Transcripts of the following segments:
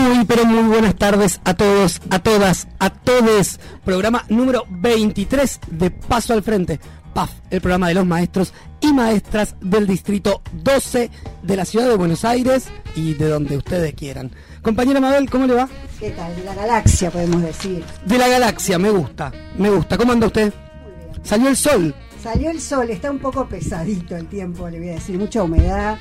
Muy, pero muy buenas tardes a todos, a todas, a todes. Programa número 23 de Paso al Frente. PAF, el programa de los maestros y maestras del distrito 12 de la ciudad de Buenos Aires y de donde ustedes quieran. Compañera Mabel, ¿cómo le va? ¿Qué tal? De la galaxia, podemos decir. De la galaxia, me gusta, me gusta. ¿Cómo anda usted? Salió el sol. Salió el sol, está un poco pesadito el tiempo, le voy a decir, mucha humedad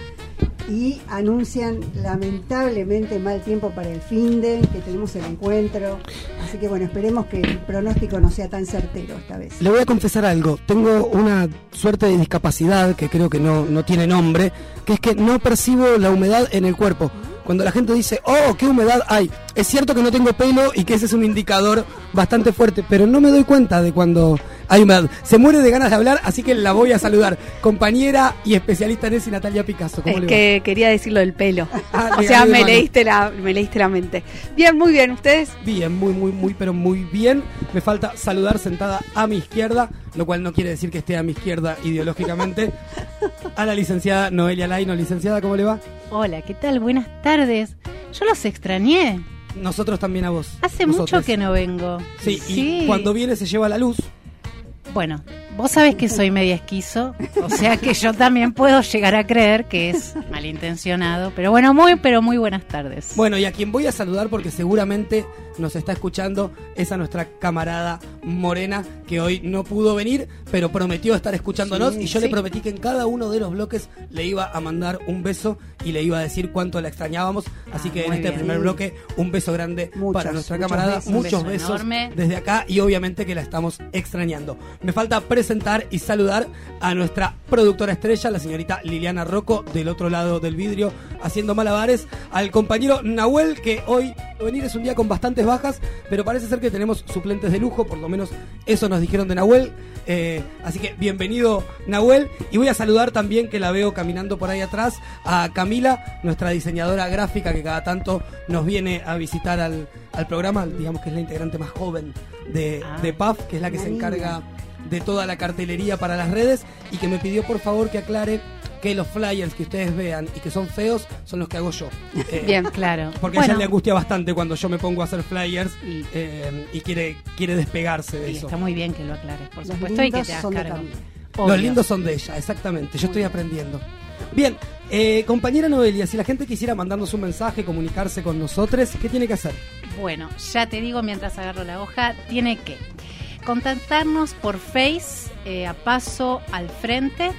y anuncian lamentablemente mal tiempo para el fin de que tenemos el encuentro. Así que bueno, esperemos que el pronóstico no sea tan certero esta vez. Le voy a confesar algo, tengo una suerte de discapacidad que creo que no, no tiene nombre, que es que no percibo la humedad en el cuerpo. Cuando la gente dice, oh, qué humedad hay, es cierto que no tengo pelo y que ese es un indicador bastante fuerte, pero no me doy cuenta de cuando hay humedad. Se muere de ganas de hablar, así que la voy a saludar. Compañera y especialista en eso, Natalia Picasso. ¿Cómo es que quería decir lo del pelo. Ah, o sea, me leíste, la, me leíste la mente. Bien, muy bien. ¿Ustedes? Bien, muy, muy, muy, pero muy bien. Me falta saludar sentada a mi izquierda, lo cual no quiere decir que esté a mi izquierda ideológicamente, a la licenciada Noelia Laino. Licenciada, ¿cómo le va? Hola, ¿qué tal? Buenas tardes. Yo los extrañé. Nosotros también a vos. Hace mucho que no vengo. Sí, y cuando viene se lleva la luz. Bueno, vos sabés que soy media esquizo, o sea que yo también puedo llegar a creer que es malintencionado, pero bueno, muy, pero muy buenas tardes. Bueno, y a quien voy a saludar porque seguramente nos está escuchando es a nuestra camarada Morena, que hoy no pudo venir, pero prometió estar escuchándonos y yo le prometí que en cada uno de los bloques le iba a mandar un beso y le iba a decir cuánto la extrañábamos. Así ah, que en este primer bloque, un beso grande para nuestra camarada, muchos besos desde acá y obviamente que la estamos extrañando. Me falta presentar y saludar a nuestra productora estrella, la señorita Liliana Rocco, del otro lado del vidrio, haciendo malabares, al compañero Nahuel, que hoy venir es un día con bastantes bajas, pero parece ser que tenemos suplentes de lujo, por lo menos eso nos dijeron de Nahuel. Eh, así que bienvenido Nahuel. Y voy a saludar también, que la veo caminando por ahí atrás, a Camila, nuestra diseñadora gráfica que cada tanto nos viene a visitar al, programa, digamos que es la integrante más joven de, ah, de PAF, que es la que se encarga de toda la cartelería para las redes y que me pidió por favor que aclare que los flyers que ustedes vean y que son feos son los que hago yo. Eh, Bien, claro. Porque a ella le angustia bastante cuando yo me pongo a hacer flyers y, eh, quiere, quiere despegarse de eso. Está muy bien que lo aclares, por supuesto, y que te hagas Los lindos son de ella, exactamente. Yo estoy aprendiendo. Bien, eh, compañera Noelia, si la gente quisiera mandarnos un mensaje, comunicarse con nosotros, ¿qué tiene que hacer? Bueno, ya te digo mientras agarro la hoja, tiene que contactarnos por Face, a paso al frente,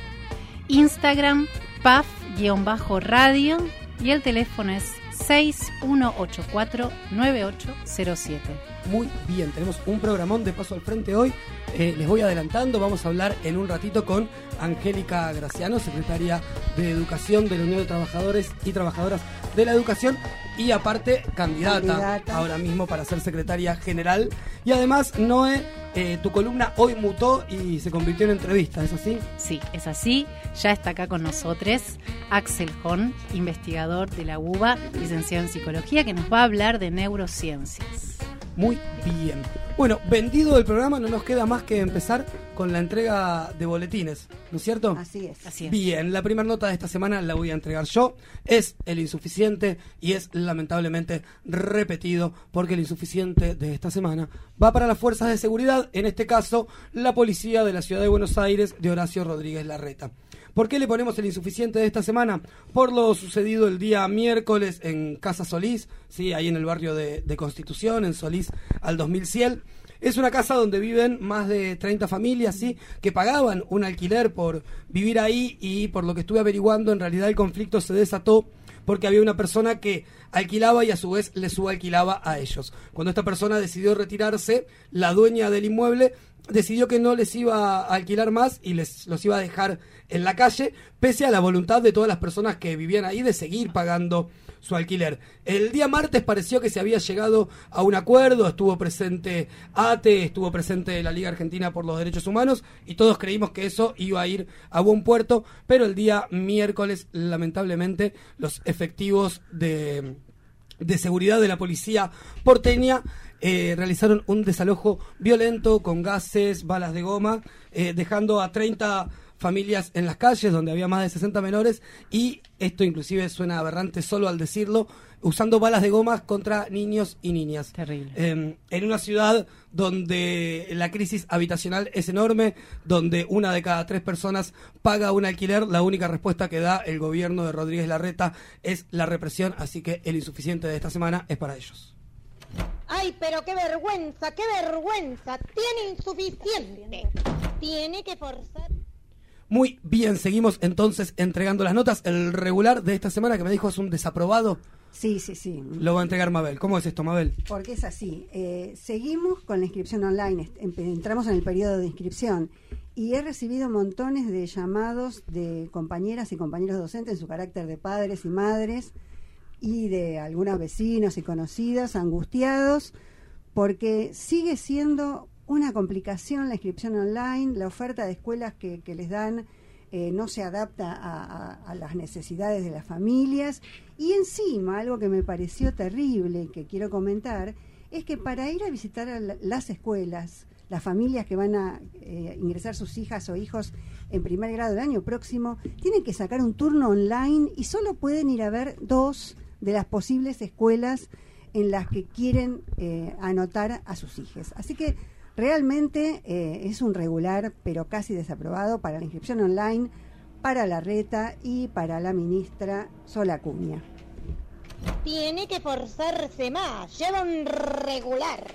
Instagram paf-radio y el teléfono es 6184-9807. Muy bien, tenemos un programón de paso al frente hoy. Eh, les voy adelantando, vamos a hablar en un ratito con Angélica Graciano, secretaria de Educación de la Unión de Trabajadores y Trabajadoras de la Educación y aparte candidata, ahora mismo para ser secretaria general. Y además, Noé, eh, tu columna hoy mutó y se convirtió en entrevista, ¿es así? Sí, es así. Ya está acá con nosotros Axel Hon, investigador de la UBA, licenciado en psicología, que nos va a hablar de neurociencias. Muy bien. Bueno, vendido el programa, no nos queda más que empezar con la entrega de boletines, ¿no es cierto? Así es. Así es. Bien, la primera nota de esta semana la voy a entregar yo. Es el insuficiente y es lamentablemente repetido porque el insuficiente de esta semana va para las fuerzas de seguridad, en este caso la policía de la ciudad de Buenos Aires de Horacio Rodríguez Larreta. ¿Por qué le ponemos el insuficiente de esta semana? Por lo sucedido el día miércoles en Casa Solís, sí, ahí en el barrio de, de Constitución, en Solís al 2100 es una casa donde viven más de 30 familias, ¿sí? Que pagaban un alquiler por vivir ahí y por lo que estuve averiguando, en realidad el conflicto se desató porque había una persona que alquilaba y a su vez le subalquilaba a ellos. Cuando esta persona decidió retirarse, la dueña del inmueble decidió que no les iba a alquilar más y les los iba a dejar en la calle, pese a la voluntad de todas las personas que vivían ahí de seguir pagando su alquiler. El día martes pareció que se había llegado a un acuerdo, estuvo presente ATE, estuvo presente la Liga Argentina por los Derechos Humanos y todos creímos que eso iba a ir a buen puerto, pero el día miércoles lamentablemente los efectivos de, de seguridad de la policía porteña eh, realizaron un desalojo violento con gases, balas de goma, eh, dejando a 30 familias en las calles donde había más de 60 menores y esto inclusive suena aberrante solo al decirlo, usando balas de gomas contra niños y niñas. Terrible. Eh, en una ciudad donde la crisis habitacional es enorme, donde una de cada tres personas paga un alquiler, la única respuesta que da el gobierno de Rodríguez Larreta es la represión, así que el insuficiente de esta semana es para ellos. Ay, pero qué vergüenza, qué vergüenza. Tiene insuficiente. Tiene que forzar. Muy bien, seguimos entonces entregando las notas. El regular de esta semana que me dijo es un desaprobado. Sí, sí, sí. Lo va a entregar Mabel. ¿Cómo es esto, Mabel? Porque es así. Eh, seguimos con la inscripción online. Em- Entramos en el periodo de inscripción y he recibido montones de llamados de compañeras y compañeros docentes en su carácter de padres y madres y de algunos vecinos y conocidos angustiados porque sigue siendo una complicación la inscripción online, la oferta de escuelas que, que les dan eh, no se adapta a, las necesidades de las familias. Y encima algo que me pareció terrible y que quiero comentar es que para ir a visitar a la- las escuelas, las familias que van a eh, ingresar sus hijas o hijos en primer grado el año próximo, tienen que sacar un turno online y solo pueden ir a ver dos de las posibles escuelas en las que quieren eh, anotar a sus hijos. Así que realmente eh, es un regular, pero casi desaprobado para la inscripción online, para la reta y para la ministra Sola Cuña. Tiene que forzarse más. Lleva un regular.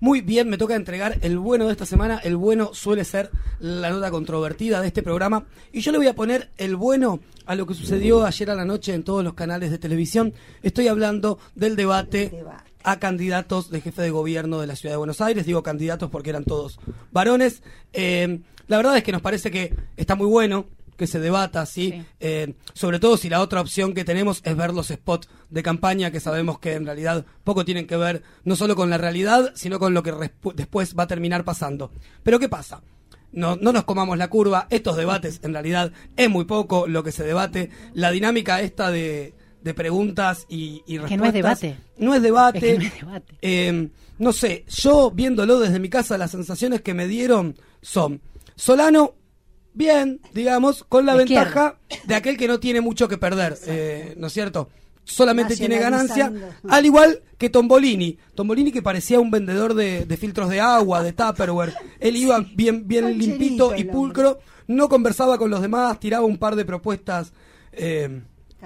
Muy bien, me toca entregar el bueno de esta semana. El bueno suele ser la nota controvertida de este programa. Y yo le voy a poner el bueno a lo que sucedió ayer a la noche en todos los canales de televisión. Estoy hablando del debate a candidatos de jefe de gobierno de la ciudad de Buenos Aires. Digo candidatos porque eran todos varones. Eh, la verdad es que nos parece que está muy bueno que se debata, ¿sí? Sí. Eh, sobre todo si la otra opción que tenemos es ver los spots de campaña, que sabemos que en realidad poco tienen que ver no solo con la realidad, sino con lo que después va a terminar pasando. Pero ¿qué pasa? No, no nos comamos la curva, estos debates en realidad es muy poco lo que se debate, la dinámica esta de, de preguntas y, y respuestas. que no es debate. No es debate. Es que no es debate. Eh, no sé, yo viéndolo desde mi casa, las sensaciones que me dieron son Solano, bien, digamos, con la izquierda. ventaja de aquel que no tiene mucho que perder, eh, ¿no es cierto? Solamente tiene ganancia, al igual que Tombolini. Tombolini que parecía un vendedor de, de filtros de agua, de Tupperware. Él iba bien, bien limpito y pulcro, no conversaba con los demás, tiraba un par de propuestas. eh,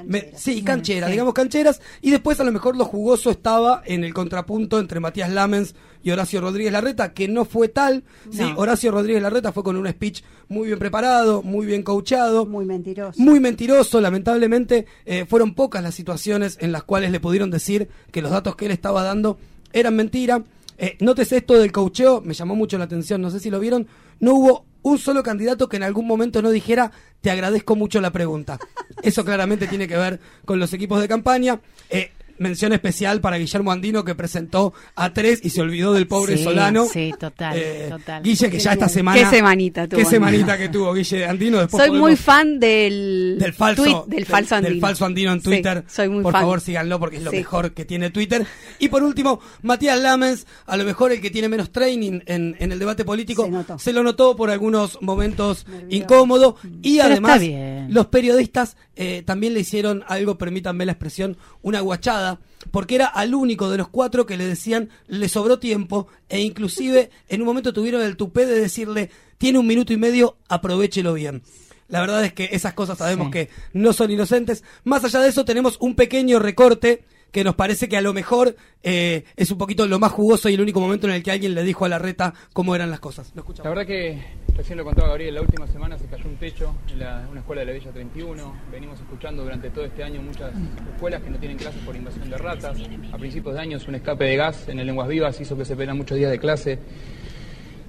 me- sí, cancheras, sí. digamos cancheras, y después a lo mejor lo jugoso estaba en el contrapunto entre Matías Lamens y Horacio Rodríguez Larreta, que no fue tal. Sí. Horacio Rodríguez Larreta fue con un speech muy bien preparado, muy bien coachado, Muy mentiroso. muy mentiroso, lamentablemente eh, fueron pocas las situaciones en las cuales le pudieron decir que los datos que él estaba dando eran mentira. Eh, nótese esto del coacheo, me llamó mucho la atención, no sé si lo vieron, no hubo un solo candidato que en algún momento no dijera te agradezco mucho la pregunta. Eso claramente tiene que ver con los equipos de campaña. Eh, mención especial para Guillermo Andino que presentó a tres y se olvidó del pobre Sí, Solano. sí, total, Eh, total. Guille que ya esta semana... Qué semanita tuvo Qué Andino. semanita que tuvo Guille Andino. Después Soy muy fan del, del falso del falso andino. del falso andino en Sí, Twitter. soy muy Por fan. favor, síganlo porque es lo Sí. mejor que tiene Twitter. Y por último, Matías Lamens, a lo mejor el que tiene menos training en, en el debate político, Se notó. lo notó por algunos momentos incómodos. Y Pero además, está bien. los periodistas eh, también le hicieron algo, permítanme la expresión, una guachada, porque era al único de los cuatro que le decían le sobró tiempo e inclusive en un momento tuvieron el tupé de decirle tiene un minuto y medio, aprovechelo bien. La verdad es que esas cosas sabemos Sí. que no son inocentes. Más allá de eso tenemos un pequeño recorte que nos parece que a lo mejor eh, es un poquito lo más jugoso y el único momento en el que alguien le dijo a la reta cómo eran las cosas. Lo. La verdad que recién lo contaba Gabriel, la última semana se cayó un techo en la- una escuela de la Villa 31. Venimos escuchando durante todo este año muchas escuelas que no tienen clases por invasión de ratas. A principios de años un escape de gas en el Lenguas Vivas hizo que se pierdan muchos días de clase.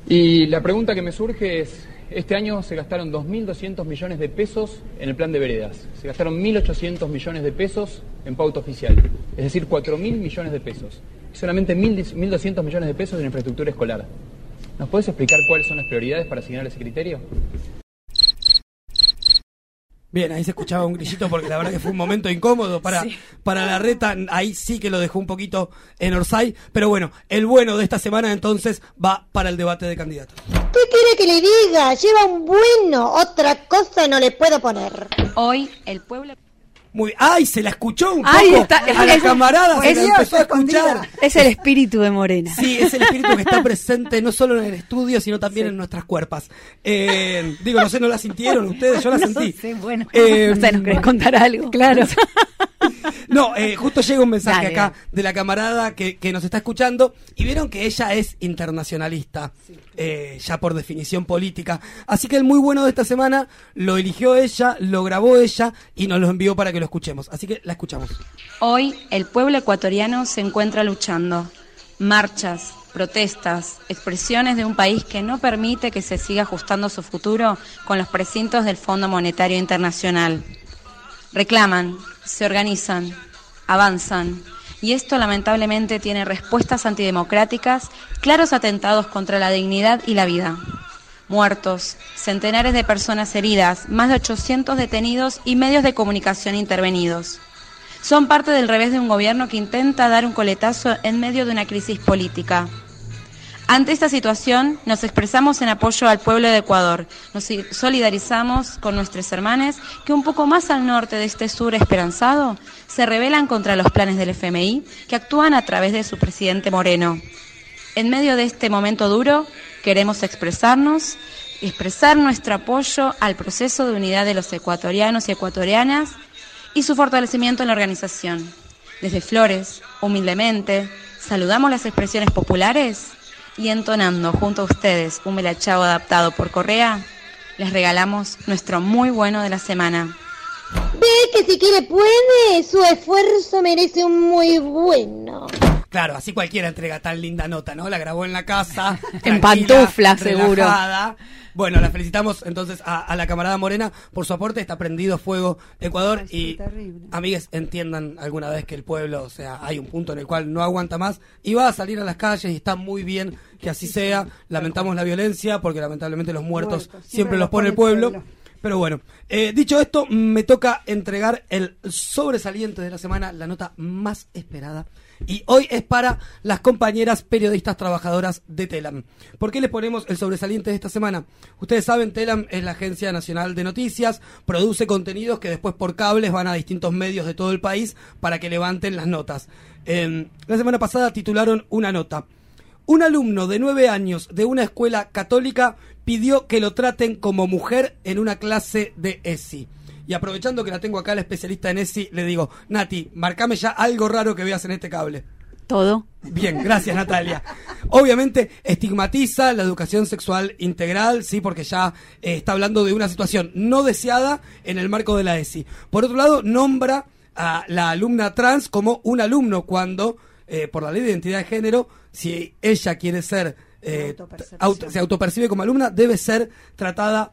Y la pregunta que me surge es, este año se gastaron 2.200 millones de pesos en el plan de veredas. Se gastaron 1.800 millones de pesos en pauta oficial. Es decir, 4.000 millones de pesos. Y solamente 1.000 1.200 millones de pesos en infraestructura escolar. ¿Nos puedes explicar cuáles son las prioridades para asignar ese criterio? Bien, ahí se escuchaba un grillito porque la verdad que fue un momento incómodo para, para la reta. Ahí sí que lo dejó un poquito en Orsay. Pero bueno, el bueno de esta semana entonces va para el debate de candidatos. ¿Qué quiere que le diga? Lleva un bueno. Otra cosa no le puedo poner. Hoy el pueblo muy, ¡Ay! Se la escuchó un Ahí poco está, a la es- camarada, se es- la empezó a escuchar. Es el espíritu de Morena. Sí, es el espíritu que está presente no solo en el estudio, sino también en nuestras cuerpas. Eh, digo, no sé, ¿no la sintieron ustedes? Yo la No sentí. sé, bueno. Eh, No sé, ¿nos querés contar algo? Claro. No, eh, justo llega un mensaje Dale. acá de la camarada que, que nos está escuchando y vieron que ella es internacionalista, eh, ya por definición política. Así que el muy bueno de esta semana lo eligió ella, lo grabó ella y nos lo envió para que lo escuchemos. Así que la escuchamos. Hoy el pueblo ecuatoriano se encuentra luchando. Marchas, protestas, expresiones de un país que no permite que se siga ajustando su futuro con los precintos del Fondo Monetario Internacional. Reclaman, se organizan, avanzan. Y esto lamentablemente tiene respuestas antidemocráticas, claros atentados contra la dignidad y la vida. Muertos, centenares de personas heridas, más de 800 detenidos y medios de comunicación intervenidos. Son parte del revés de un gobierno que intenta dar un coletazo en medio de una crisis política. Ante esta situación, nos expresamos en apoyo al pueblo de Ecuador. Nos solidarizamos con nuestros hermanos que un poco más al norte de este sur esperanzado se rebelan contra los planes del FMI que actúan a través de su presidente Moreno. En medio de este momento duro, queremos expresarnos expresar nuestro apoyo al proceso de unidad de los ecuatorianos y ecuatorianas y su fortalecimiento en la organización. Desde Flores, humildemente, saludamos las expresiones populares y entonando junto a ustedes un melachao adaptado por Correa, les regalamos nuestro muy bueno de la semana. Ve que si quiere puede, su esfuerzo merece un muy bueno. Claro, así cualquiera entrega tan linda nota, ¿no? La grabó en la casa. En pantufla, seguro. Bueno, la felicitamos entonces a, a la camarada Morena por su aporte. Está prendido fuego Ecuador. Ay, y, terrible. amigues, entiendan alguna vez que el pueblo, o sea, hay un punto en el cual no aguanta más y va a salir a las calles y está muy bien que así sea. Lamentamos la violencia porque lamentablemente los muertos, Muertos, siempre, los pone el pueblo. pueblo. Pero bueno, eh, dicho esto, me toca entregar el sobresaliente de la semana, la nota más esperada. Y hoy es para las compañeras periodistas trabajadoras de Telam. ¿Por qué les ponemos el sobresaliente de esta semana? Ustedes saben, Telam es la Agencia Nacional de Noticias, produce contenidos que después por cables van a distintos medios de todo el país para que levanten las notas. Eh, la semana pasada titularon una nota. Un alumno de nueve años de una escuela católica pidió que lo traten como mujer en una clase de ESI. Y aprovechando que la tengo acá la especialista en ESI, le digo, Nati, marcame ya algo raro que veas en este cable. Todo. Bien, gracias Natalia. Obviamente estigmatiza la educación sexual integral, sí, porque ya eh, está hablando de una situación no deseada en el marco de la ESI. Por otro lado, nombra a la alumna trans como un alumno cuando, eh, por la ley de identidad de género, si ella quiere ser, eh, auto- se autopercibe como alumna, debe ser tratada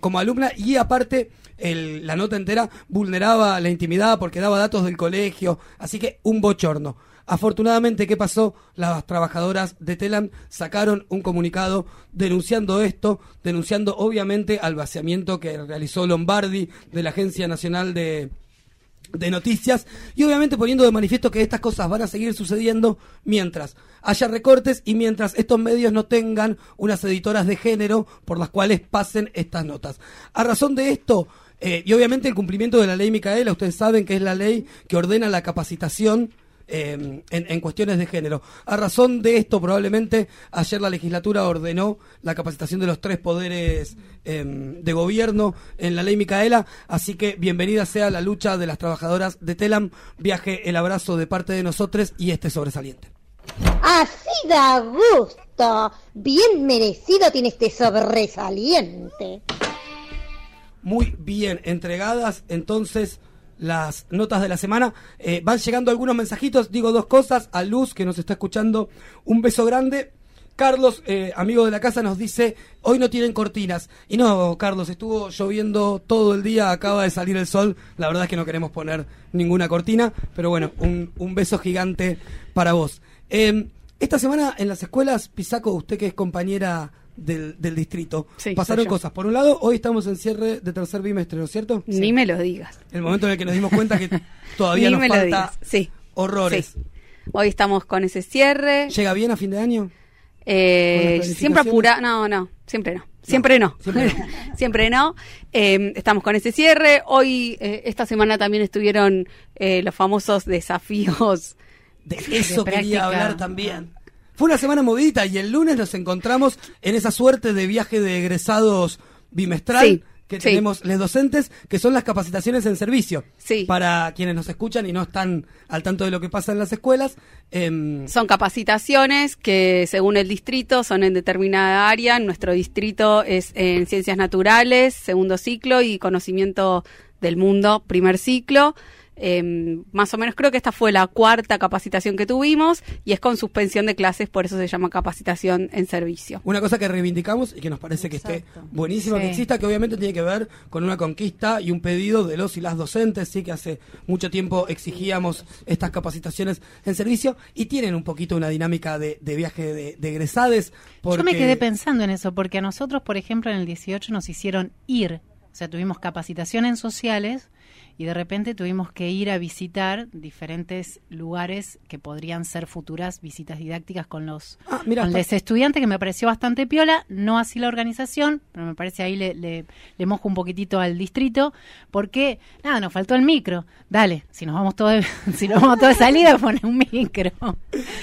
como alumna y aparte el- la nota entera vulneraba la intimidad porque daba datos del colegio, así que un bochorno. Afortunadamente, ¿qué pasó? Las trabajadoras de Telam sacaron un comunicado denunciando esto, denunciando obviamente al vaciamiento que realizó Lombardi de la Agencia Nacional de, de noticias y obviamente poniendo de manifiesto que estas cosas van a seguir sucediendo mientras haya recortes y mientras estos medios no tengan unas editoras de género por las cuales pasen estas notas. A razón de esto, eh, y obviamente el cumplimiento de la ley Micaela, ustedes saben que es la ley que ordena la capacitación eh, en, en cuestiones de género. A razón de esto, probablemente ayer la legislatura ordenó la capacitación de los tres poderes eh, de gobierno en la ley Micaela, así que bienvenida sea la lucha de las trabajadoras de Telam. Viaje el abrazo de parte de nosotros y este sobresaliente. Así da gusto. Bien merecido tiene este sobresaliente. Muy bien entregadas, entonces las notas de la semana. Eh, van llegando algunos mensajitos, digo dos cosas. A Luz, que nos está escuchando, un beso grande. Carlos, eh, amigo de la casa, nos dice, hoy no tienen cortinas. Y no, Carlos, estuvo lloviendo todo el día, acaba de salir el sol. La verdad es que no queremos poner ninguna cortina, pero bueno, un, un beso gigante para vos. Eh, esta semana en las escuelas, Pisaco, usted que es compañera del, del distrito. Sí, Pasaron cosas. Por un lado, hoy estamos en cierre de tercer bimestre, ¿no es cierto? Ni me lo digas. El momento en el que nos dimos cuenta que todavía nos falta. Sí. horrores. Hoy estamos con ese cierre. ¿Llega bien a fin de año? Eh, ¿Con las siempre apura, no, no, siempre no. Siempre no. siempre Siempre no. Eh, estamos con ese cierre. Hoy, eh, esta semana también estuvieron eh, los famosos desafíos. De eso De quería hablar también. Fue una semana movidita y el lunes nos encontramos en esa suerte de viaje de egresados bimestral Sí, que sí. tenemos los docentes, que son las capacitaciones en servicio. Sí. Para quienes nos escuchan y no están al tanto de lo que pasa en las escuelas. em, Son capacitaciones que según el distrito son en determinada área. Nuestro distrito es en ciencias naturales, segundo ciclo, y conocimiento del mundo, primer ciclo. Eh, más o menos creo que esta fue la cuarta capacitación que tuvimos y es con suspensión de clases, por eso se llama capacitación en servicio. Una cosa que reivindicamos y que nos parece que esté buenísima que exista, que obviamente tiene que ver con una conquista y un pedido de los y las docentes, sí que hace mucho tiempo exigíamos estas capacitaciones en servicio y tienen un poquito una dinámica de, de viaje de, de egresades. Yo me porque- quedé pensando en eso, porque a nosotros, por ejemplo, en el 18 nos hicieron ir, o sea, tuvimos capacitación en sociales y de repente tuvimos que ir a visitar diferentes lugares que podrían ser futuras visitas didácticas con los, Ah, con los estudiantes, que me pareció bastante piola, no así la organización, pero me parece ahí le, le, le mojo un poquitito al distrito, porque, nada, nos faltó el micro. Dale, si nos vamos todos, si nos vamos de salida, pone un micro.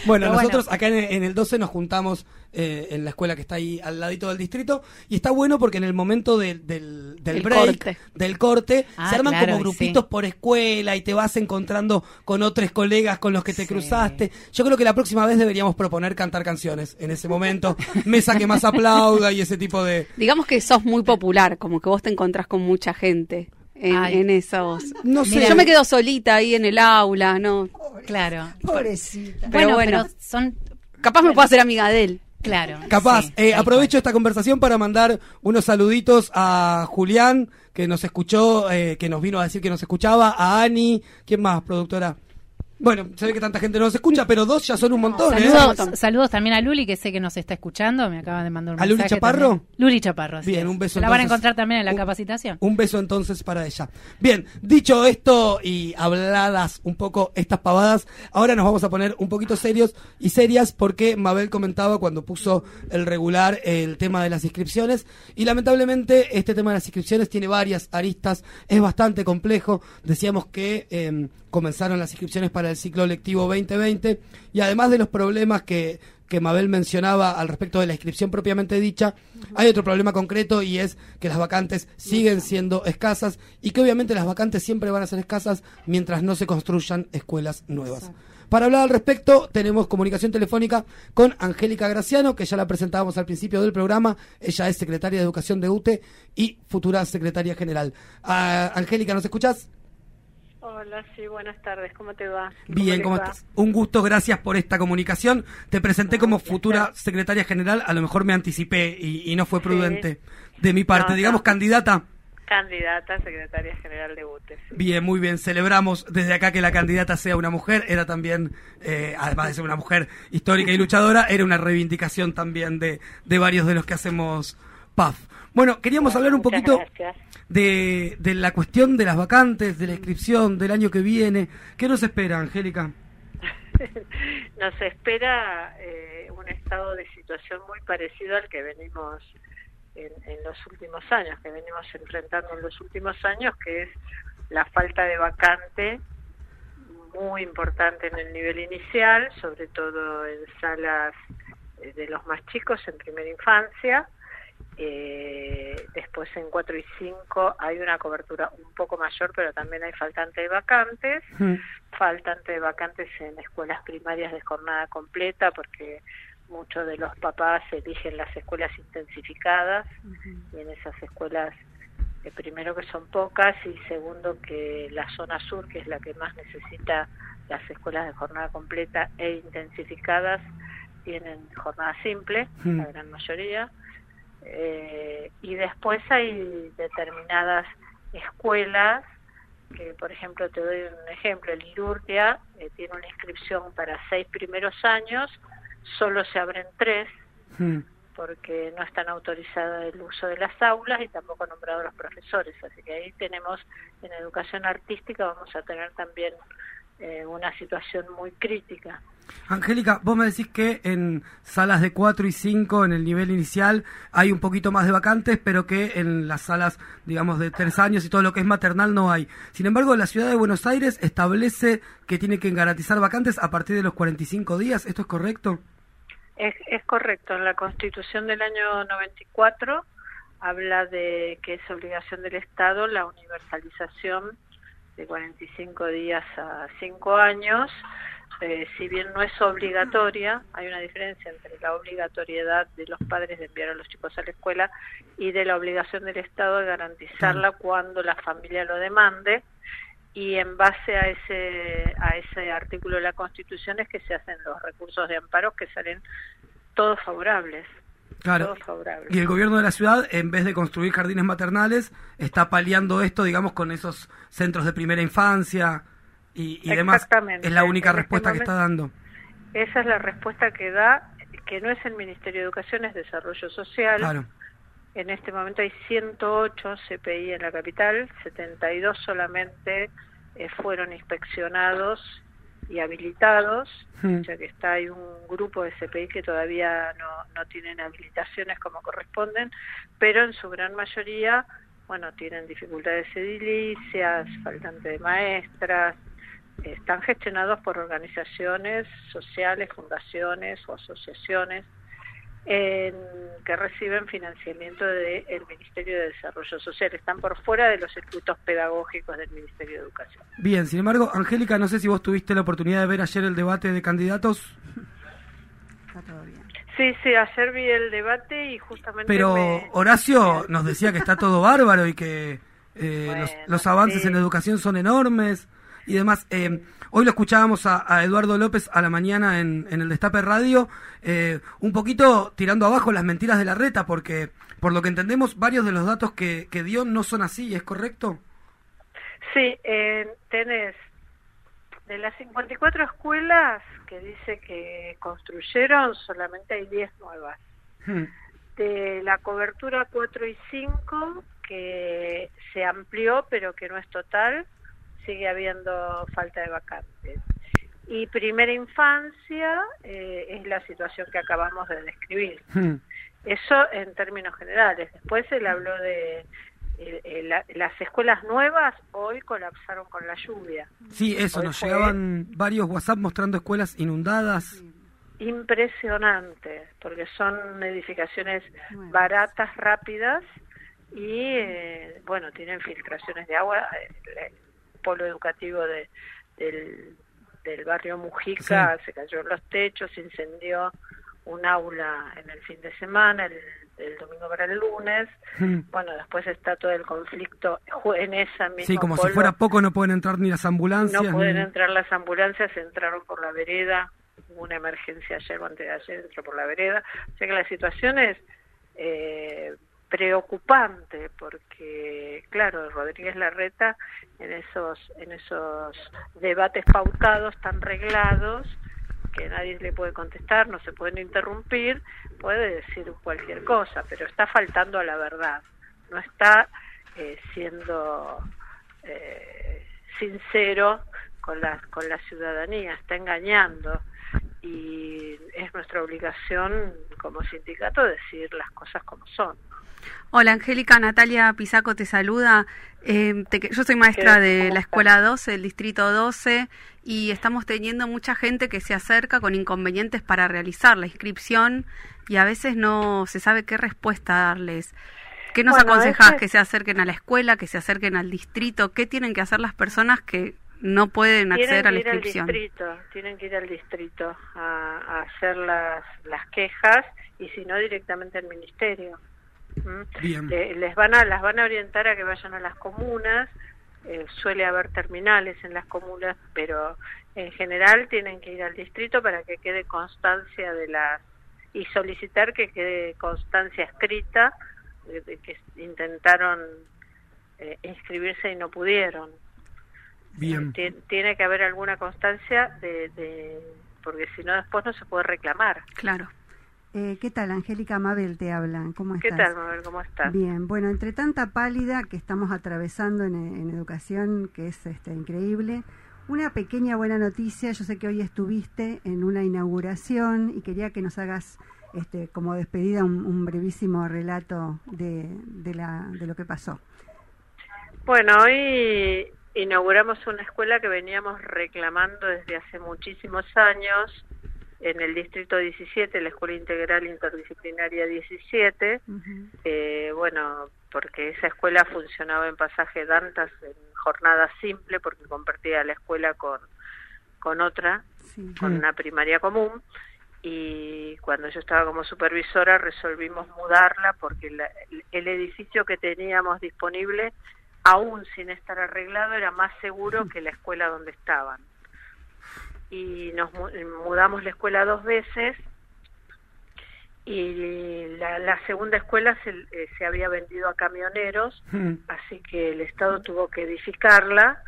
Bueno, Pero nosotros acá en, en el 12 nos juntamos eh, en la escuela que está ahí al ladito del distrito y está bueno porque en el momento del, del, del El break, corte. del corte, Ah, se arman claro, como y grupitos sí. por escuela y te vas encontrando con otros colegas con los que te Sí. cruzaste. Yo creo que la próxima vez deberíamos proponer cantar canciones en ese momento, mesa que más aplauda y ese tipo de... Digamos que sos muy popular, como que vos te encontrás con mucha gente en, en esos. No sé. Yo me quedo solita ahí en el aula, ¿no? Claro. Pobrecita. Pero bueno, bueno. pero son Capaz me puedo hacer amiga de él. Claro. Capaz, sí, eh, aprovecho esta conversación para mandar unos saluditos a Julián, que nos escuchó, eh, que nos vino a decir que nos escuchaba, a Ani, ¿quién más, productora? Bueno, se ve que tanta gente no nos escucha, pero dos ya son un montón, ¿eh? Saludos, saludos también a Luli, que sé que nos está escuchando. Me acaba de mandar un ¿A Luli mensaje Chaparro? también. Luli Chaparro, así Bien, es. un beso La van a encontrar también en la Un- capacitación. Un beso entonces para ella. Bien, dicho esto y habladas un poco estas pavadas, ahora nos vamos a poner un poquito serios y serias porque Mabel comentaba cuando puso el regular el tema de las inscripciones y lamentablemente este tema de las inscripciones tiene varias aristas, es bastante complejo. Decíamos que eh, comenzaron las inscripciones para el ciclo lectivo 2020 y además de los problemas que que Mabel mencionaba al respecto de la inscripción propiamente dicha, hay otro problema concreto y es que las vacantes siguen siendo escasas y que obviamente las vacantes siempre van a ser escasas mientras no se construyan escuelas nuevas. Para hablar al respecto, tenemos comunicación telefónica con Angélica Graciano, que ya la presentábamos al principio del programa. Ella es secretaria de Educación de UTE y futura secretaria general. Ah, Angélica, ¿nos escuchás? Hola, sí, buenas tardes, ¿cómo te va? Bien, ¿cómo va? estás? Un gusto, gracias por esta comunicación. Te presenté como futura secretaria general, a lo mejor me anticipé y, y no fue prudente de mi parte. No, Digamos, no. candidata. Candidata secretaria general de UTES. Bien, muy bien. Celebramos desde acá que la candidata sea una mujer. Era también, eh, además de ser una mujer histórica y luchadora, era una reivindicación también de, de varios de los que hacemos PAF. Bueno, queríamos hablar un poquito de, de la cuestión de las vacantes, de la inscripción del año que viene. ¿Qué nos espera, Angélica? Nos espera eh, un estado de situación muy parecido al que venimos en, en los últimos años, que venimos enfrentando en los últimos años, que es la falta de vacante muy importante en el nivel inicial, sobre todo en salas eh, de los más chicos en primera infancia. Eh, después en 4 y 5 hay una cobertura un poco mayor, pero también hay faltante de vacantes. Faltante de vacantes en escuelas primarias de jornada completa, porque muchos de los papás eligen las escuelas intensificadas y en esas escuelas eh, primero que son pocas y segundo que la zona sur, que es la que más necesita las escuelas de jornada completa e intensificadas, tienen jornada simple, Mm. la gran mayoría. Eh, y después hay determinadas escuelas que, por ejemplo, te doy un ejemplo, el Irurtia eh, tiene una inscripción para seis primeros años, solo se abren tres, Hmm. porque no están autorizadas el uso de las aulas y tampoco nombrados los profesores. Así que ahí tenemos, en educación artística vamos a tener también eh, una situación muy crítica. Angélica, vos me decís que en salas de 4 y 5 en el nivel inicial hay un poquito más de vacantes, pero que en las salas, digamos, de 3 años y todo lo que es maternal no hay. Sin embargo, la ciudad de Buenos Aires establece que tiene que garantizar vacantes a partir de los 45 días. ¿Esto es correcto? Es, es correcto. En la Constitución del año 94 habla de que es obligación del Estado la universalización de 45 días a 5 años eh, si bien no es obligatoria, hay una diferencia entre la obligatoriedad de los padres de enviar a los chicos a la escuela y de la obligación del Estado de garantizarla cuando la familia lo demande y en base a ese a ese artículo de la Constitución es que se hacen los recursos de amparo que salen todos favorables. Claro. Y el gobierno de la ciudad, en vez de construir jardines maternales, está paliando esto, digamos, con esos centros de primera infancia y, demás. Es la única este respuesta que está dando. Esa es la respuesta que da, que no es el Ministerio de Educación, es Desarrollo Social. Claro. En este momento hay 108 CPI en la capital, 72 solamente eh, fueron inspeccionados y habilitados, hmm. sea que está hay un grupo de CPI que todavía no, no tienen habilitaciones como corresponden, pero en su gran mayoría, bueno, tienen dificultades edilicias, faltante de maestras, están gestionados por organizaciones sociales, fundaciones o asociaciones que reciben financiamiento del Ministerio de Desarrollo Social. Están por fuera de los circuitos pedagógicos del Ministerio de Educación. Bien, sin embargo, Angélica, no sé si vos tuviste la oportunidad de ver ayer el debate de candidatos. Sí, sí, ayer vi el debate y justamente... Pero Horacio nos decía que está todo bárbaro y que eh, los, avances en educación son enormes y demás. Eh, hoy lo escuchábamos a, Eduardo López a la mañana en, el Destape Radio, eh, un poquito tirando abajo las mentiras de la reta, porque por lo que entendemos, varios de los datos que, dio no son así, ¿es correcto? Sí, eh, tenés de las 54 escuelas que dice que construyeron, solamente hay 10 nuevas. Hmm. De la cobertura 4 y 5, que se amplió, pero que no es total, sigue habiendo falta de vacantes. Y primera infancia eh, es la situación que acabamos de describir. Hmm. Eso en términos generales. Después él habló de eh, eh, las escuelas nuevas hoy colapsaron con la lluvia. Sí, eso, nos llegaban varios WhatsApp mostrando escuelas inundadas. Impresionante, porque son edificaciones baratas, rápidas y, bueno, tienen filtraciones de agua polo educativo de, del, barrio Mujica, se cayó en los techos, se incendió un aula en el fin de semana, el, domingo para el lunes. Hmm. Bueno, después está todo el conflicto en esa misma. Sí, como si fuera poco, no pueden entrar ni las ambulancias. No pueden entrar las ambulancias, entraron por la vereda. Hubo una emergencia ayer o antes de ayer, entró por la vereda. O sea que la situación es eh, preocupante porque claro Rodríguez Larreta en esos en esos debates pautados tan reglados que nadie le puede contestar no se pueden interrumpir puede decir cualquier cosa pero está faltando a la verdad. No está eh, siendo eh, sincero con la con la ciudadanía está engañando. Y es nuestra obligación como sindicato decir las cosas como son Hola Angélica, Natalia Pisaco te saluda. Eh, yo soy maestra de la Escuela 12, del Distrito 12, y estamos teniendo mucha gente que se acerca con inconvenientes para realizar la inscripción y a veces no se sabe qué respuesta darles. ¿Qué nos aconsejas? Que se acerquen a la escuela, que se acerquen al distrito. ¿Qué tienen que hacer las personas que no pueden acceder a la inscripción? Distrito, tienen que ir al distrito a, a hacer las, las quejas y si no directamente al ministerio les van a las van a orientar a que vayan a las comunas. Eh, suele haber terminales en las comunas pero en general tienen que ir al distrito para que quede constancia de las y solicitar que quede constancia escrita de, que intentaron eh, inscribirse y no pudieron. Bien. tiene que haber alguna constancia de, de porque si no después no se puede reclamar. Claro Eh, ¿Qué tal, Angélica Mabel te hablan? ¿Cómo ¿Qué estás? tal, Mabel? ¿Cómo estás? Bien, bueno, entre tanta pálida que estamos atravesando en, en educación, que es este, increíble, una pequeña buena noticia, yo sé que hoy estuviste en una inauguración y quería que nos hagas este, como despedida un, un brevísimo relato de, de, la, de lo que pasó. Bueno, hoy inauguramos una escuela que veníamos reclamando desde hace muchísimos años en el distrito 17, la Escuela Integral Interdisciplinaria 17. Ujú. Eh, bueno, porque esa escuela funcionaba en pasaje Dantas en jornada simple, porque compartía la escuela con, con otra, Sí. con una primaria común. Y cuando yo estaba como supervisora resolvimos mudarla porque la- el edificio que teníamos disponible, aún sin estar arreglado, era más seguro que la escuela donde estaban y nos mu- mudamos la escuela dos veces y la, la segunda escuela se, eh, se había vendido a camioneros, Mm. así que el Estado tuvo que edificarla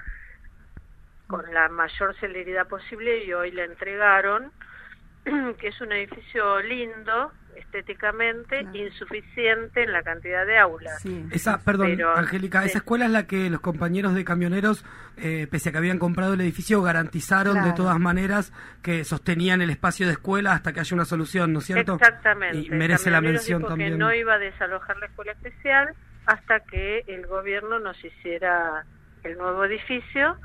con la mayor celeridad posible y hoy la entregaron, que es un edificio lindo estéticamente, Claro. insuficiente en la cantidad de aulas. Sí. Esa, perdón, Pero- Angélica, sí. esa escuela es la que los compañeros de camioneros, eh, pese a que habían comprado el edificio, garantizaron de todas maneras que sostenían el espacio de escuela hasta que haya una solución, ¿no es cierto? Exactamente. Y merece la mención dijo también. que no iba a desalojar la escuela especial hasta que el gobierno nos hiciera el nuevo edificio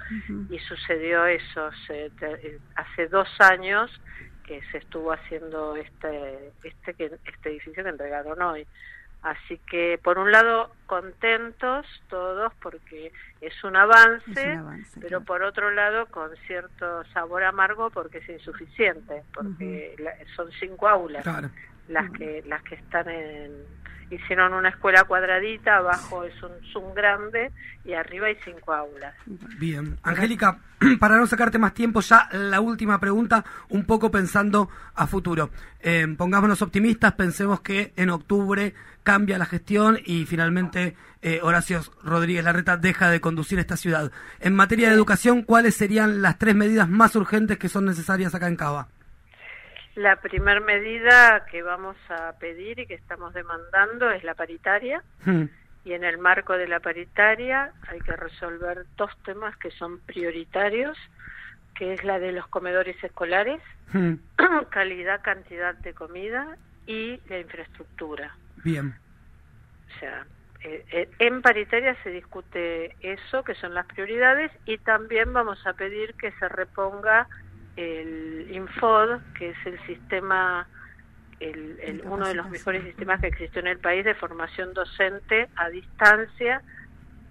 y sucedió eso. Se- te- eh, hace dos años que se estuvo haciendo este, este, que- este edificio que entregaron hoy. Así que, por un lado, contentos todos porque es un avance, Es un avance, pero claro. por otro lado, con cierto sabor amargo porque es insuficiente, porque la- son cinco aulas Claro. las que las que están en hicieron una escuela cuadradita abajo es un zoom grande y arriba hay cinco aulas Bien. Angélica, para no sacarte más tiempo, ya la última pregunta, un poco pensando a futuro. Eh, pongámonos optimistas, pensemos que en octubre cambia la gestión y finalmente eh, Horacio Rodríguez Larreta deja de conducir esta ciudad. En materia de educación, ¿cuáles serían las tres medidas más urgentes que son necesarias acá en Cava? La primer medida que vamos a pedir y que estamos demandando es la paritaria. Hmm, y en el marco de la paritaria hay que resolver dos temas que son prioritarios que es la de los comedores escolares hmm, calidad cantidad de comida y la infraestructura. Bien. O sea, eh, eh, en paritaria se discute eso, que son las prioridades, y también vamos a pedir que se reponga el Infod, que es el sistema, el, el- uno de los mejores sistemas que existió en el país de formación docente a distancia,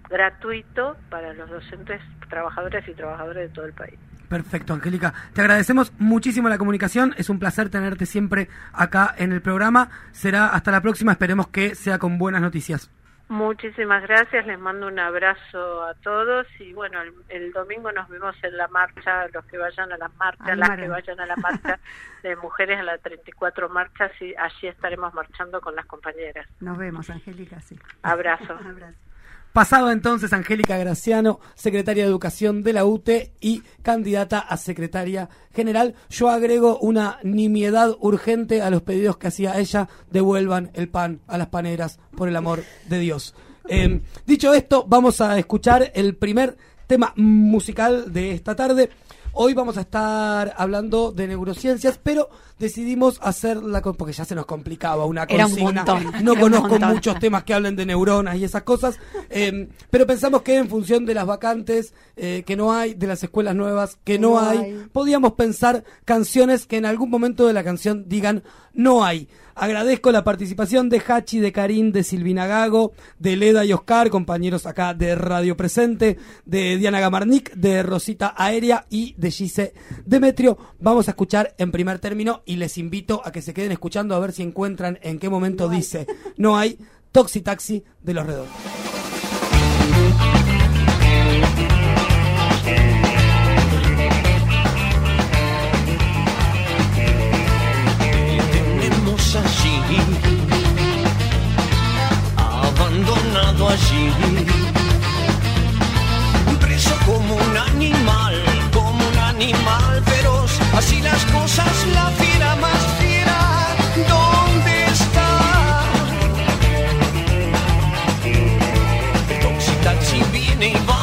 gratuito para los docentes, trabajadores y trabajadoras de todo el país. Perfecto, Angélica. Te agradecemos muchísimo la comunicación. Es un placer tenerte siempre acá en el programa. Será hasta la próxima. Esperemos que sea con buenas noticias. Muchísimas gracias, les mando un abrazo a todos y bueno, el, el domingo nos vemos en la marcha, los que vayan a las marchas, Ay, las que vayan a la marcha de mujeres a las 34 marchas y allí estaremos marchando con las compañeras. Nos vemos, Angélica, sí. Abrazo. Abrazo. Pasaba entonces Angélica Graciano, secretaria de Educación de la UTE y candidata a secretaria general. Yo agrego una nimiedad urgente a los pedidos que hacía ella, devuelvan el pan a las paneras, por el amor de Dios. Eh, dicho esto, vamos a escuchar el primer tema musical de esta tarde. Hoy vamos a estar hablando de neurociencias, pero decidimos hacerla con, porque ya se nos complicaba una Era un consigna. montón, No era un conozco montón. muchos temas que hablen de neuronas y esas cosas, eh, pero pensamos que en función de las vacantes eh, que no hay, de las escuelas nuevas que no, No hay, hay. podíamos pensar canciones que en algún momento de la canción digan no hay. Agradezco la participación de Hachi, de Karim, de Silvina Gago, de Leda y Oscar, compañeros acá de Radio Presente, de Diana Gamarnik, de Rosita Aérea y de Gise Demetrio. Vamos a escuchar en primer término y les invito a que se queden escuchando a ver si encuentran en qué momento dice no hay Toxi Taxi de los Redondos. allí. Preso como un animal, como un animal feroz, así las cosas, la fiera más fiera, ¿dónde está? El toxitaxi viene y va.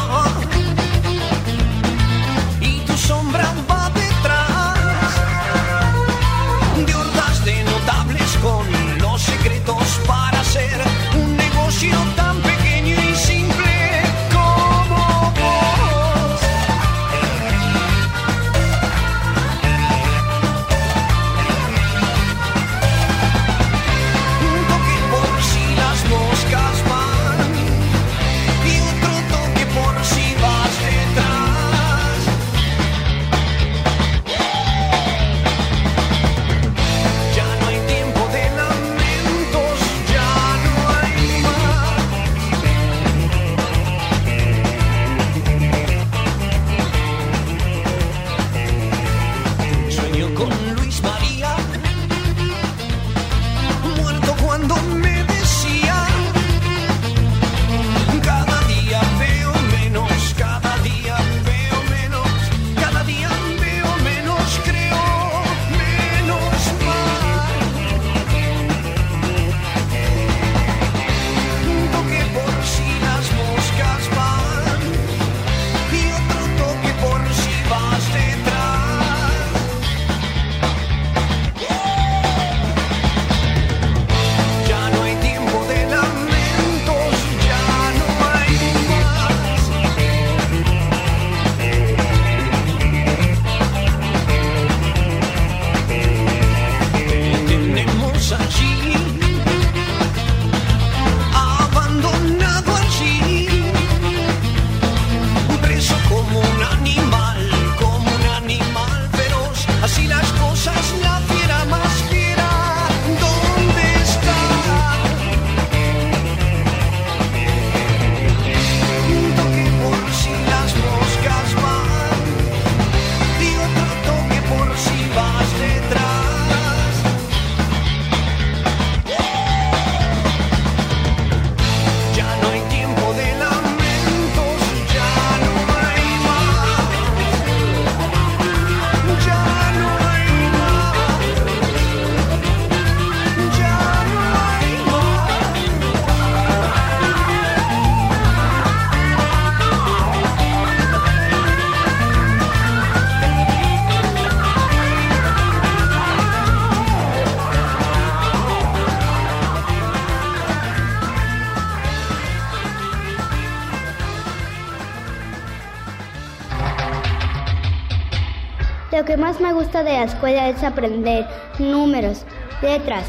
Más me gusta de la escuela es aprender números, letras.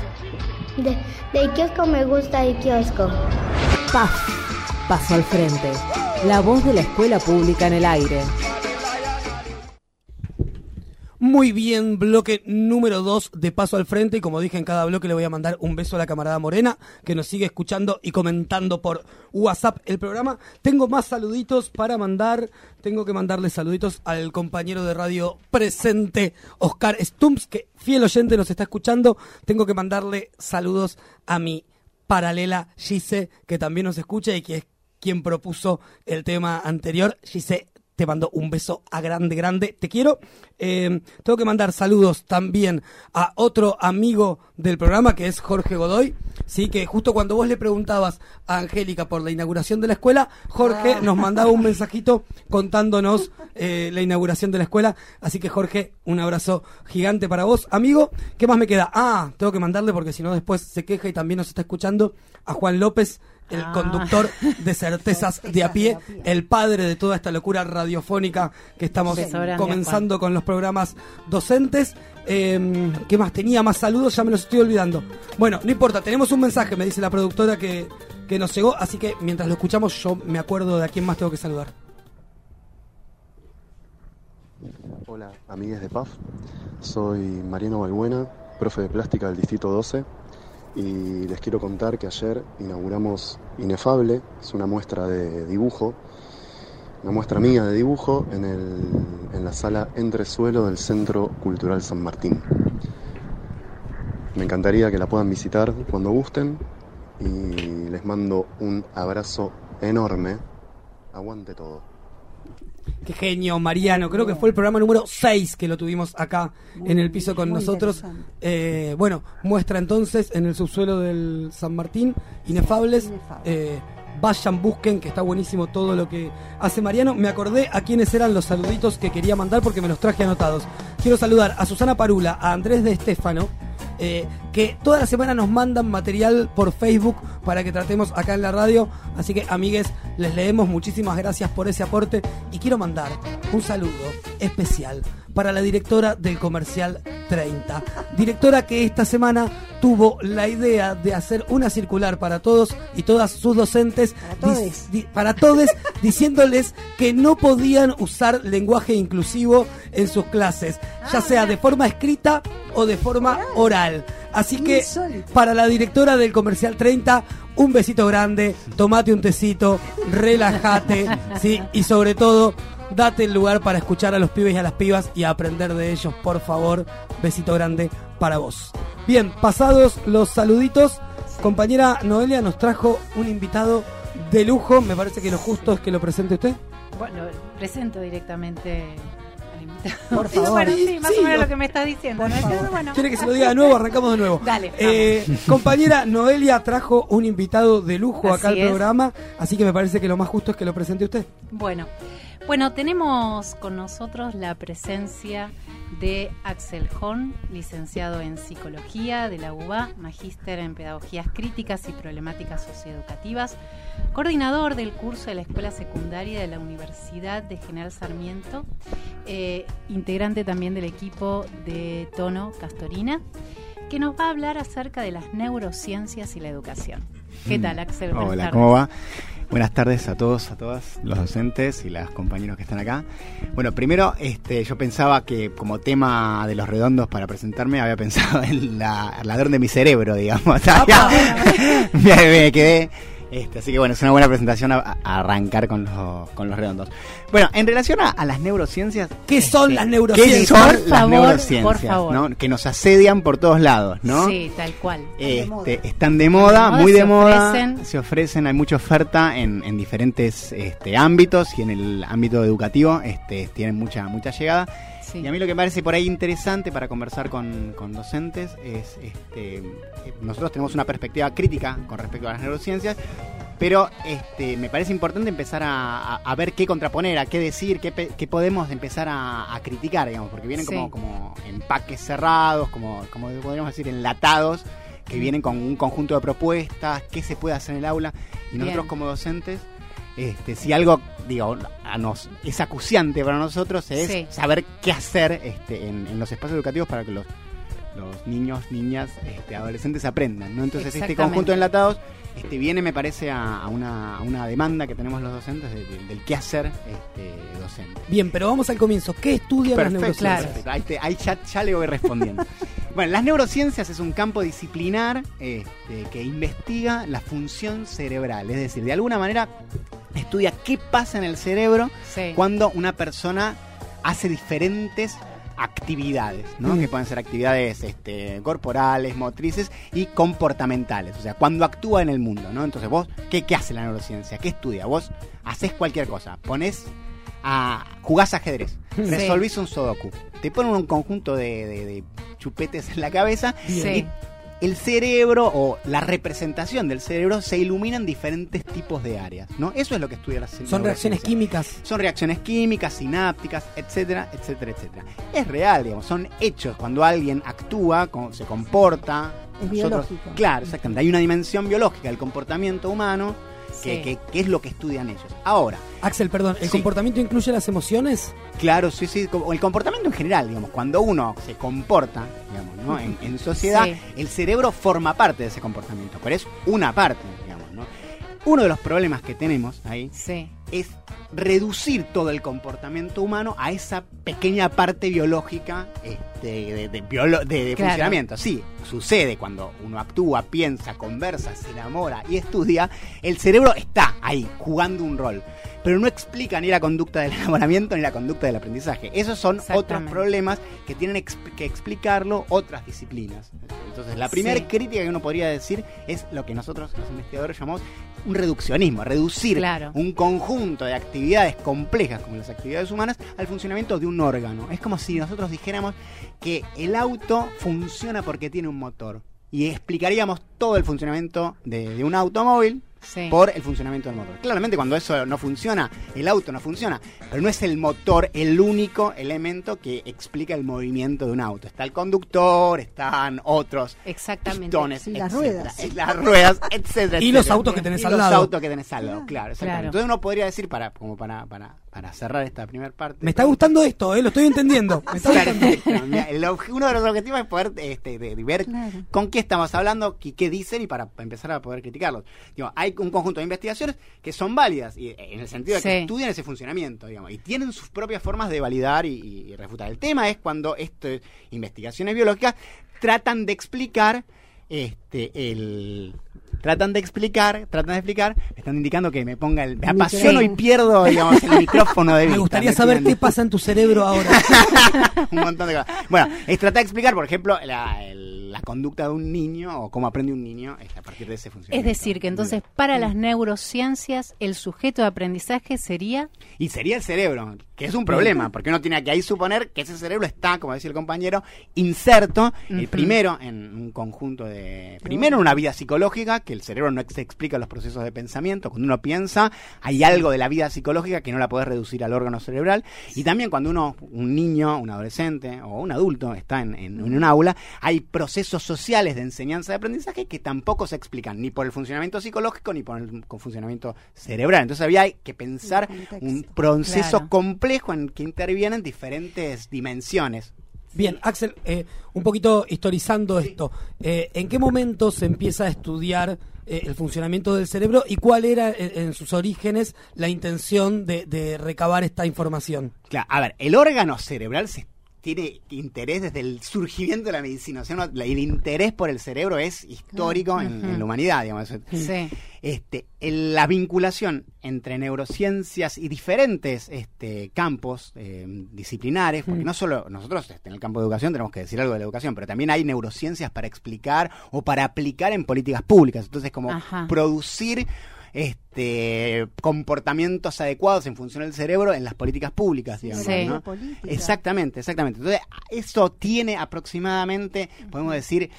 De, del kiosco me gusta el kiosco. PAF, Paso al Frente, la voz de la escuela pública en el aire. Muy bien, bloque número 2 de Paso al Frente. Y como dije en cada bloque, le voy a mandar un beso a la camarada Morena, que nos sigue escuchando y comentando por WhatsApp el programa. Tengo más saluditos para mandar. Tengo que mandarle saluditos al compañero de radio presente, Oscar Stumps, que fiel oyente nos está escuchando. Tengo que mandarle saludos a mi paralela Gise, que también nos escucha y que es quien propuso el tema anterior. Gise, te mando un beso a grande, grande. Te quiero. Eh, tengo que mandar saludos también a otro amigo del programa que es Jorge Godoy. Sí, que justo cuando vos le preguntabas a Angélica por la inauguración de la escuela, Jorge Ah. nos mandaba un mensajito contándonos eh, la inauguración de la escuela. Así que Jorge, un abrazo gigante para vos. Amigo, ¿qué más me queda? Ah, tengo que mandarle porque si no después se queja y también nos está escuchando a Juan López, el Ah. conductor de Certezas de a pie, el padre de toda esta locura radiofónica que estamos comenzando con los programas docentes. Eh, ¿Qué más? Tenía más saludos, ya me los estoy olvidando. Bueno, no importa, tenemos un mensaje, me dice la productora que, que nos llegó, así que mientras lo escuchamos yo me acuerdo de a quién más tengo que saludar. Hola, amigues de PAF. Soy Mariano Balbuena, profe de plástica del Distrito 12. Y les quiero contar que ayer inauguramos Inefable, es una muestra de dibujo, una muestra mía de dibujo en, el, en la sala Entresuelo del Centro Cultural San Martín. Me encantaría que la puedan visitar cuando gusten y les mando un abrazo enorme. Aguante todo. Qué genio, Mariano. Creo que fue el programa número 6 que lo tuvimos acá en el piso con nosotros. Eh, bueno, muestra entonces en el subsuelo del San Martín, Inefables. Inefable. Eh, vayan, busquen, que está buenísimo todo lo que hace Mariano. Me acordé a quiénes eran los saluditos que quería mandar porque me los traje anotados. Quiero saludar a Susana Parula, a Andrés de Estefano. eh, que toda la semana nos mandan material por Facebook para que tratemos acá en la radio. Así que, amigues, les leemos. Muchísimas gracias por ese aporte. Y quiero mandar un saludo especial para la directora del Comercial 30. Directora que esta semana tuvo la idea de hacer una circular para todos y todas sus docentes. Para di- para todos, diciéndoles que no podían usar lenguaje inclusivo en sus clases, ya sea de forma escrita o de forma oral. Así que insólito. para la directora del Comercial 30, un besito grande, tomate un tecito, relájate, ¿sí? Y sobre todo, date el lugar para escuchar a los pibes y a las pibas y aprender de ellos, por favor. Besito grande para vos. Bien, pasados los saluditos, compañera Noelia nos trajo un invitado de lujo. Me parece que lo justo es que lo presente usted. Bueno, presento directamente. Por Sí, favor. bueno, sí, más Sí, o menos lo- que me está diciendo. Por ¿no? favor. Entonces, bueno. ¿Quiere que se lo diga de nuevo? Arrancamos de nuevo. Dale, Eh, compañera Noelia trajo un invitado de lujo acá al programa, así que me parece que lo más justo es que lo presente usted. Bueno, bueno, tenemos con nosotros la presencia de Axel Horn, licenciado en Psicología de la UBA, magíster en Pedagogías Críticas y Problemáticas Socioeducativas, coordinador del curso de la Escuela Secundaria de la Universidad de General Sarmiento, eh, integrante también del equipo de Tono Castorina, que nos va a hablar acerca de las neurociencias y la educación. ¿Qué Mm. tal, Axel? Hola. ¿cómo va? Buenas tardes a todos, a todas, los docentes y los compañeros que están acá. Bueno, primero, este, yo pensaba que como tema de los redondos para presentarme había pensado en la, el ladrón de mi cerebro, digamos. me, me quedé. Este, así que bueno, es una buena presentación a, a arrancar con los, con los redondos. Bueno, en relación a, a las neurociencias. ¿Qué son las ¿Qué neurociencias? son Por las favor, neurociencias? por favor. ¿no? Que nos asedian por todos lados, ¿no? Sí, tal cual. Este, están de moda, de moda, muy se de moda, ofrecen. se ofrecen, hay mucha oferta en, en diferentes este, ámbitos y en el ámbito educativo este, tienen mucha mucha llegada. Sí. Y a mí lo que me parece por ahí interesante para conversar con, con docentes es, este, eh, nosotros tenemos una perspectiva crítica con respecto a las neurociencias, pero este, me parece importante empezar a, a- a ver qué contraponer, a qué decir, qué, qué podemos empezar a, a criticar, digamos, porque vienen Sí. como, como empaques cerrados, como, como podríamos decir, enlatados, que vienen con un conjunto de propuestas, qué se puede hacer en el aula, y nosotros Bien. como docentes, este, si algo, digo, a- nos es acuciante para nosotros es Sí. saber qué hacer este, en, en los espacios educativos para que los, los niños, niñas, este, adolescentes aprendan. ¿no? Entonces este conjunto de enlatados este, viene, me parece, a, a una, a una demanda que tenemos los docentes de- de- del qué hacer este, docente. Bien, pero vamos al comienzo. ¿Qué estudian las Perfecto, neurociencias? perfecto. Ahí, te- ahí ya, ya le voy respondiendo. bueno, las neurociencias es un campo disciplinar este, que investiga la función cerebral, es decir, de alguna manera estudia qué pasa en el cerebro Sí. cuando una persona hace diferentes actividades, ¿no? Mm. Que pueden ser actividades este, corporales, motrices y comportamentales. O sea, cuando actúa en el mundo, ¿no? Entonces vos, ¿qué, qué hace la neurociencia? ¿Qué estudia? Vos haces cualquier cosa, pones a jugás ajedrez, Sí. resolvís un sudoku, te ponen un conjunto de, de- de chupetes en la cabeza Sí. y el cerebro o la representación del cerebro se ilumina en diferentes tipos de áreas, ¿no? Eso es lo que estudia la Son reacciones químicas. son reacciones químicas, sinápticas, etcétera, etcétera, etcétera. Es real, digamos, son hechos. Cuando alguien actúa, se comporta. Es nosotros- biológico. Claro, exactamente. Hay una dimensión biológica del comportamiento humano Sí. que- que es lo que estudian ellos. Ahora, Axel, perdón, ¿el Sí. comportamiento incluye las emociones? claro, sí, sí, el comportamiento en general, digamos, cuando uno se comporta, digamos, ¿no? en, en sociedad, Sí. el cerebro forma parte de ese comportamiento, pero es una parte. Uno de los problemas que tenemos ahí Sí. es reducir todo el comportamiento humano a esa pequeña parte biológica este, de, de biolo- de- de Claro. funcionamiento. Sí, sucede cuando uno actúa, piensa, conversa, se enamora y estudia, el cerebro está ahí jugando un rol. Pero no explica ni la conducta del enamoramiento ni la conducta del aprendizaje. Esos son otros problemas que tienen exp- que explicarlo otras disciplinas. Entonces, la primera Sí. crítica que uno podría decir es lo que nosotros, los investigadores, llamamos un reduccionismo, reducir Claro. un conjunto de actividades complejas como las actividades humanas al funcionamiento de un órgano. Es como si nosotros dijéramos que el auto funciona porque tiene un motor y explicaríamos todo el funcionamiento de, de un automóvil Sí. por el funcionamiento del motor. Claramente cuando eso no funciona, el auto no funciona, pero no es el motor el único elemento que explica el movimiento de un auto. Está el conductor, están otros Exactamente. pistones, Sí, las etcétera, ruedas. las ruedas, etcétera, Y los autos que tenés Y al los lado. autos que tenés al lado, claro, exactamente. Claro. Entonces uno podría decir para como para para para cerrar esta primera parte. Me está gustando esto, ¿eh? lo estoy entendiendo. Me está gustando. Perfecto. Mira, el obje- uno de los objetivos es poder este, de- de ver Claro. con qué estamos hablando, y qué dicen y para, empezar a poder criticarlos. Digo, hay un conjunto de investigaciones que son válidas y, eh, en el sentido de que Sí. estudian ese funcionamiento, digamos, y tienen sus propias formas de validar y, y- y refutar. El tema es cuando estas investigaciones biológicas tratan de explicar este el tratan de explicar, tratan de explicar, me están indicando que me ponga el me apasiono y pierdo, digamos, el micrófono de Me vista. gustaría ¿me saber qué pasa en tu cerebro ahora. un montón de cosas. Bueno, es tratar de explicar, por ejemplo, la, el- la conducta de un niño o cómo aprende un niño a partir de ese Es funcionamiento. decir, que entonces para las neurociencias el sujeto de aprendizaje sería Y sería el cerebro, que es un problema, porque uno tiene que ahí suponer que ese cerebro está, como decía el compañero, inserto, el Ujú. primero en un conjunto de... Primero en una vida psicológica, que el cerebro no ex- explica los procesos de pensamiento. Cuando uno piensa, hay algo de la vida psicológica que no la podés reducir al órgano cerebral. Y también cuando uno, un niño, un adolescente o un adulto está en, en- en un aula, hay procesos sociales de enseñanza de aprendizaje que tampoco se explican ni por el funcionamiento psicológico ni por el funcionamiento cerebral. Entonces había que pensar El un proceso Claro. complejo en que intervienen diferentes dimensiones. Bien, Axel, eh, un poquito historizando esto. Eh, ¿En qué momento se empieza a estudiar eh, el funcionamiento del cerebro y cuál era en sus orígenes la intención de, de recabar esta información? Claro, a ver, el órgano cerebral se tiene interés desde el surgimiento de la medicina. O sea, uno- el interés por el cerebro es histórico en, en la humanidad, digamos. Sí. Este, el- la vinculación entre neurociencias y diferentes este, campos eh, disciplinares, porque no solo nosotros este, en el campo de educación tenemos que decir algo de la educación, pero también hay neurociencias para explicar o para aplicar en políticas públicas. Entonces, como Ajá. producir este comportamientos adecuados en función del cerebro en las políticas públicas, digamos. Sí. ¿no? Política. Exactamente, exactamente. Entonces, eso tiene aproximadamente, podemos decir,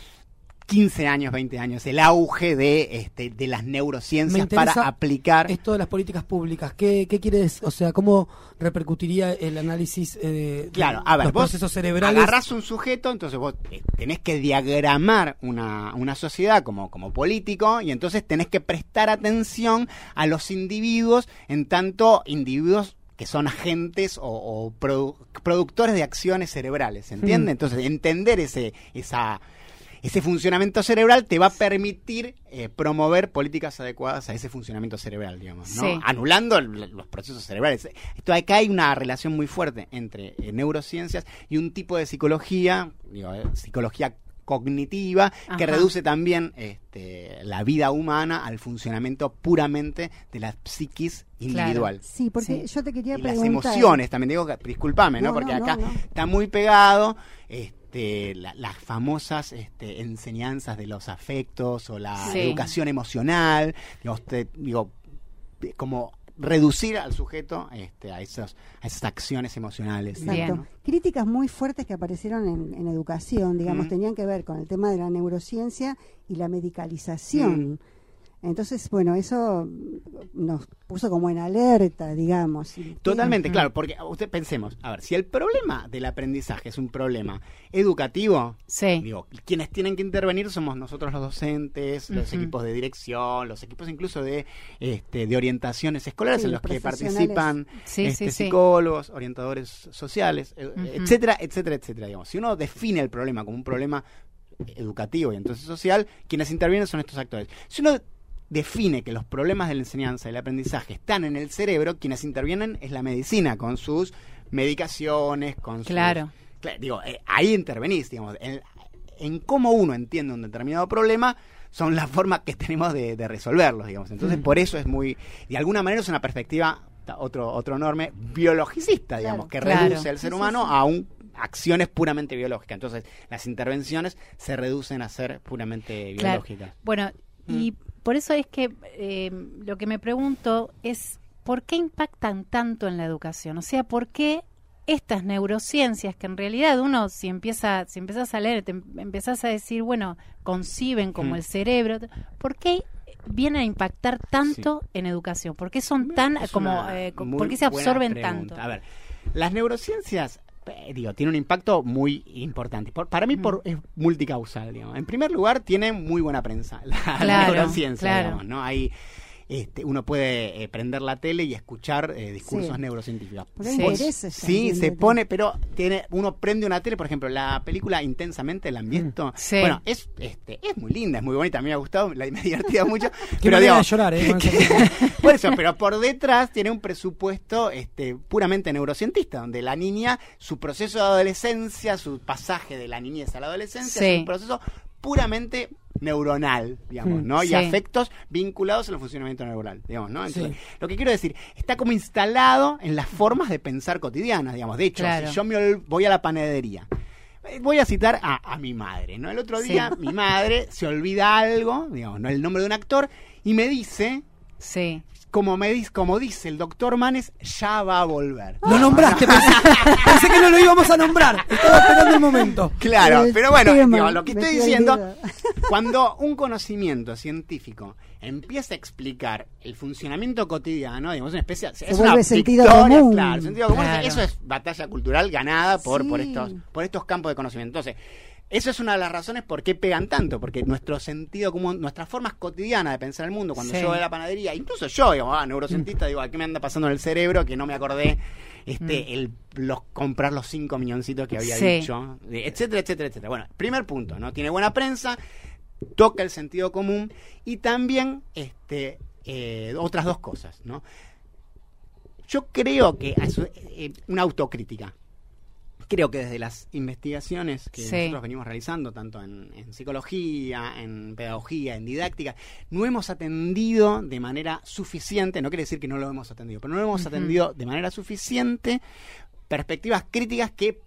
15 años, 20 años, el auge de, este, de las neurociencias para aplicar. Esto de las políticas públicas, ¿qué, qué quiere decir? O sea, ¿cómo repercutiría el análisis eh, de Claro, a ver, los vos procesos cerebrales? agarrás un sujeto, entonces vos eh, tenés que diagramar una, una sociedad como, como político y entonces tenés que prestar atención a los individuos en tanto individuos que son agentes o, o produ- productores de acciones cerebrales, ¿entiende? Mm. Entonces, entender ese, esa, ese funcionamiento cerebral te va a permitir eh, promover políticas adecuadas a ese funcionamiento cerebral, digamos, ¿no? Sí. Anulando el- los procesos cerebrales. Esto, acá hay una relación muy fuerte entre eh, neurociencias y un tipo de psicología, digo, eh, psicología cognitiva que reduce también este, la vida humana al funcionamiento puramente de la psiquis individual. Sí, porque yo te quería Y las preguntar. emociones también digo que discúlpame, ¿no? No, Porque no, acá no, no. está muy pegado este, la- las famosas este, enseñanzas de los afectos o la Sí. educación emocional, digo, como reducir al sujeto este, a, esos, a esas acciones emocionales. Exacto. ¿no? Críticas muy fuertes que aparecieron en, en educación, digamos, Mm. tenían que ver con el tema de la neurociencia y la medicalización. Mm. Entonces, bueno, eso nos puso como en alerta, digamos. Totalmente, claro, porque usted pensemos, a ver, si el problema del aprendizaje es un problema educativo, digo, quienes tienen que intervenir somos nosotros los docentes, los equipos de dirección, los equipos incluso de este, de orientaciones escolares Sí, en los que participan Sí, este, sí, sí. psicólogos, orientadores sociales, Ujú. etcétera, etcétera, etcétera. Digamos, si uno define el problema como un problema educativo y entonces social, quienes intervienen son estos actores. Si uno define que los problemas de la enseñanza y el aprendizaje están en el cerebro, quienes intervienen es la medicina con sus medicaciones, con sus- Claro. Cla- digo, eh, ahí intervenís, digamos, en, en cómo uno entiende un determinado problema son las formas que tenemos de, de resolverlos, digamos. Entonces, Mm. por eso es muy, de alguna manera es una perspectiva, otro, otro enorme, biologicista, digamos, que Claro. reduce al ser Sí, humano sí. a un acciones puramente biológicas. Entonces, las intervenciones se reducen a ser puramente Claro. biológicas. Bueno, y por eso es que eh, lo que me pregunto es, ¿por qué impactan tanto en la educación? O sea, ¿por qué estas neurociencias que en realidad uno si empieza si empiezas a leer te em- empezás a decir bueno conciben como Mm. el cerebro ¿por qué vienen a impactar tanto en educación? ¿por qué son tan como eh, por qué se absorben tanto? A ver, las neurociencias, eh, digo, tienen un impacto muy importante. Por- para mí por, es multicausal, digamos. En primer lugar, tiene muy buena prensa la, la Claro, neurociencia, claro. digamos, ¿no? Hay... Este, uno puede eh, prender la tele y escuchar eh, discursos Sí. neurocientíficos. Intereses sí, también se pone, pero tiene, uno prende una tele, por ejemplo, la película Intensamente, el ambiente. Sí. Bueno, es, este, es muy linda, es muy bonita, a mí me ha gustado, la, me he divertido mucho. Pero digo, de llorar, ¿eh? esa por eso, pero por detrás tiene un presupuesto este, puramente neurocientista, donde la niña, su proceso de adolescencia, su pasaje de la niñez a la adolescencia, Sí. es un proceso puramente neuronal, digamos, Mm. ¿no? Y afectos vinculados al funcionamiento neuronal, digamos, ¿no? Entonces, Sí. lo que quiero decir, está como instalado en las formas de pensar cotidianas, digamos. De hecho, Claro. si yo me voy a la panadería, eh, voy a citar a, a mi madre, ¿no? El otro Sí. día mi madre se olvida algo, digamos, ¿no? El nombre de un actor, y me dice... Sí. Como, me dice, como dice el doctor Manes, ya va a volver. Lo nombraste, pensé, pensé que no lo íbamos a nombrar. Estaba esperando el momento. Claro, pero bueno, digo, lo que estoy diciendo, cuando un conocimiento científico empieza a explicar el funcionamiento cotidiano, digamos, una especie, es vuelve una sentido victoria, común. claro, sentido común, Claro. eso es batalla cultural ganada por, por estos, por estos campos de conocimiento. Entonces, eso es una de las razones por qué pegan tanto, porque nuestro sentido común, nuestras formas cotidianas de pensar el mundo, cuando Sí. yo voy a la panadería, incluso yo, digo, ah, neurocientista, digo, ¿qué me anda pasando en el cerebro que no me acordé este, Mm. el los comprar los cinco milloncitos que había Sí. dicho, etcétera, etcétera, etcétera. Bueno, primer punto, ¿no? Tiene buena prensa, toca el sentido común y también este, eh, otras dos cosas, ¿no? Yo creo que a su- eh, una autocrítica. Creo que desde las investigaciones que Sí. nosotros venimos realizando, tanto en, en psicología, en pedagogía, en didáctica, no hemos atendido de manera suficiente, no quiere decir que no lo hemos atendido, pero no lo hemos atendido de manera suficiente perspectivas críticas que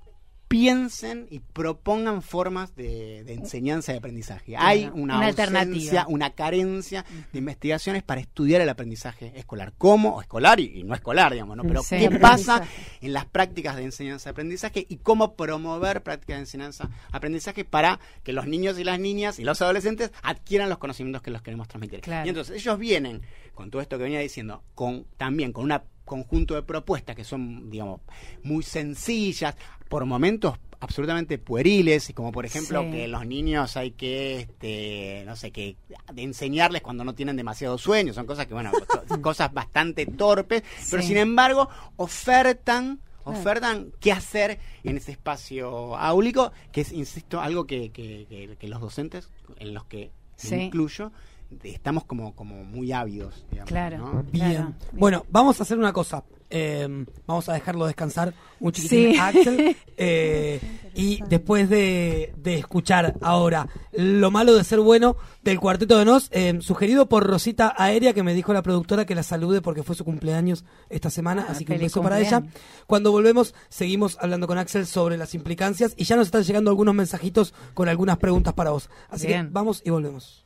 piensen y propongan formas de, de enseñanza y aprendizaje. Claro, Hay una, una ausencia, alternativa. una carencia de investigaciones para estudiar el aprendizaje escolar. ¿Cómo? O escolar y, y no escolar, digamos, ¿no? Pero Sí. ¿qué Aprendizaje. pasa en las prácticas de enseñanza-aprendizaje y cómo promover prácticas de enseñanza-aprendizaje para que los niños y las niñas y los adolescentes adquieran los conocimientos que los queremos transmitir? Claro. Y entonces ellos vienen con todo esto que venía diciendo, con también con un conjunto de propuestas que son, digamos, muy sencillas, por momentos absolutamente pueriles, como por ejemplo Sí. que los niños hay que, este, no sé, que de enseñarles cuando no tienen demasiado sueño, son cosas que, bueno, co- cosas bastante torpes, pero sin embargo ofertan ofertan qué hacer en ese espacio áulico, que es, insisto, algo que, que- que- que los docentes, en los que me incluyo, estamos como, como muy ávidos, digamos. Claro. ¿no? Bien. Bueno, vamos a hacer una cosa. Eh, vamos a dejarlo descansar un chiquitín Sí. Axel. eh, y después de, de escuchar ahora lo malo de ser bueno del cuarteto de Nos, eh, sugerido por Rosita Aérea, que me dijo la productora que la salude porque fue su cumpleaños esta semana. Ah, así que un beso para ella. Cuando volvemos, seguimos hablando con Axel sobre las implicancias y ya nos están llegando algunos mensajitos con algunas preguntas para vos. Así que vamos y volvemos.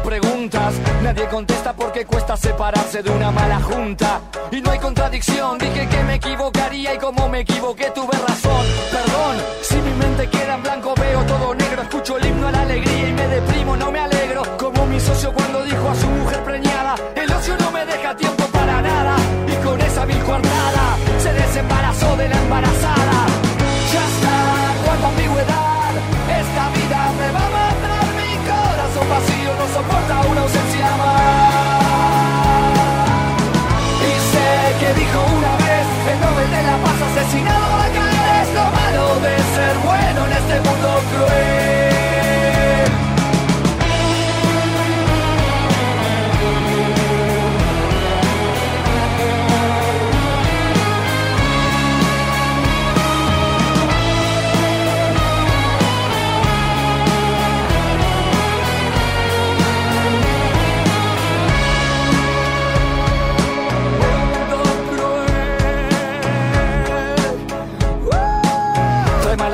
Preguntas. Nadie contesta porque cuesta separarse de una mala junta. Y no hay contradicción, dije que me equivocaría y como me equivoqué tuve razón. Perdón, si mi mente queda en blanco veo todo negro, escucho el himno a la alegría y me deprimo, no me alegro. Como mi socio cuando dijo a su mujer preñada, el ocio no me deja tiempo para nada. Y con esa vil coartada se desembarazó de la embarazada.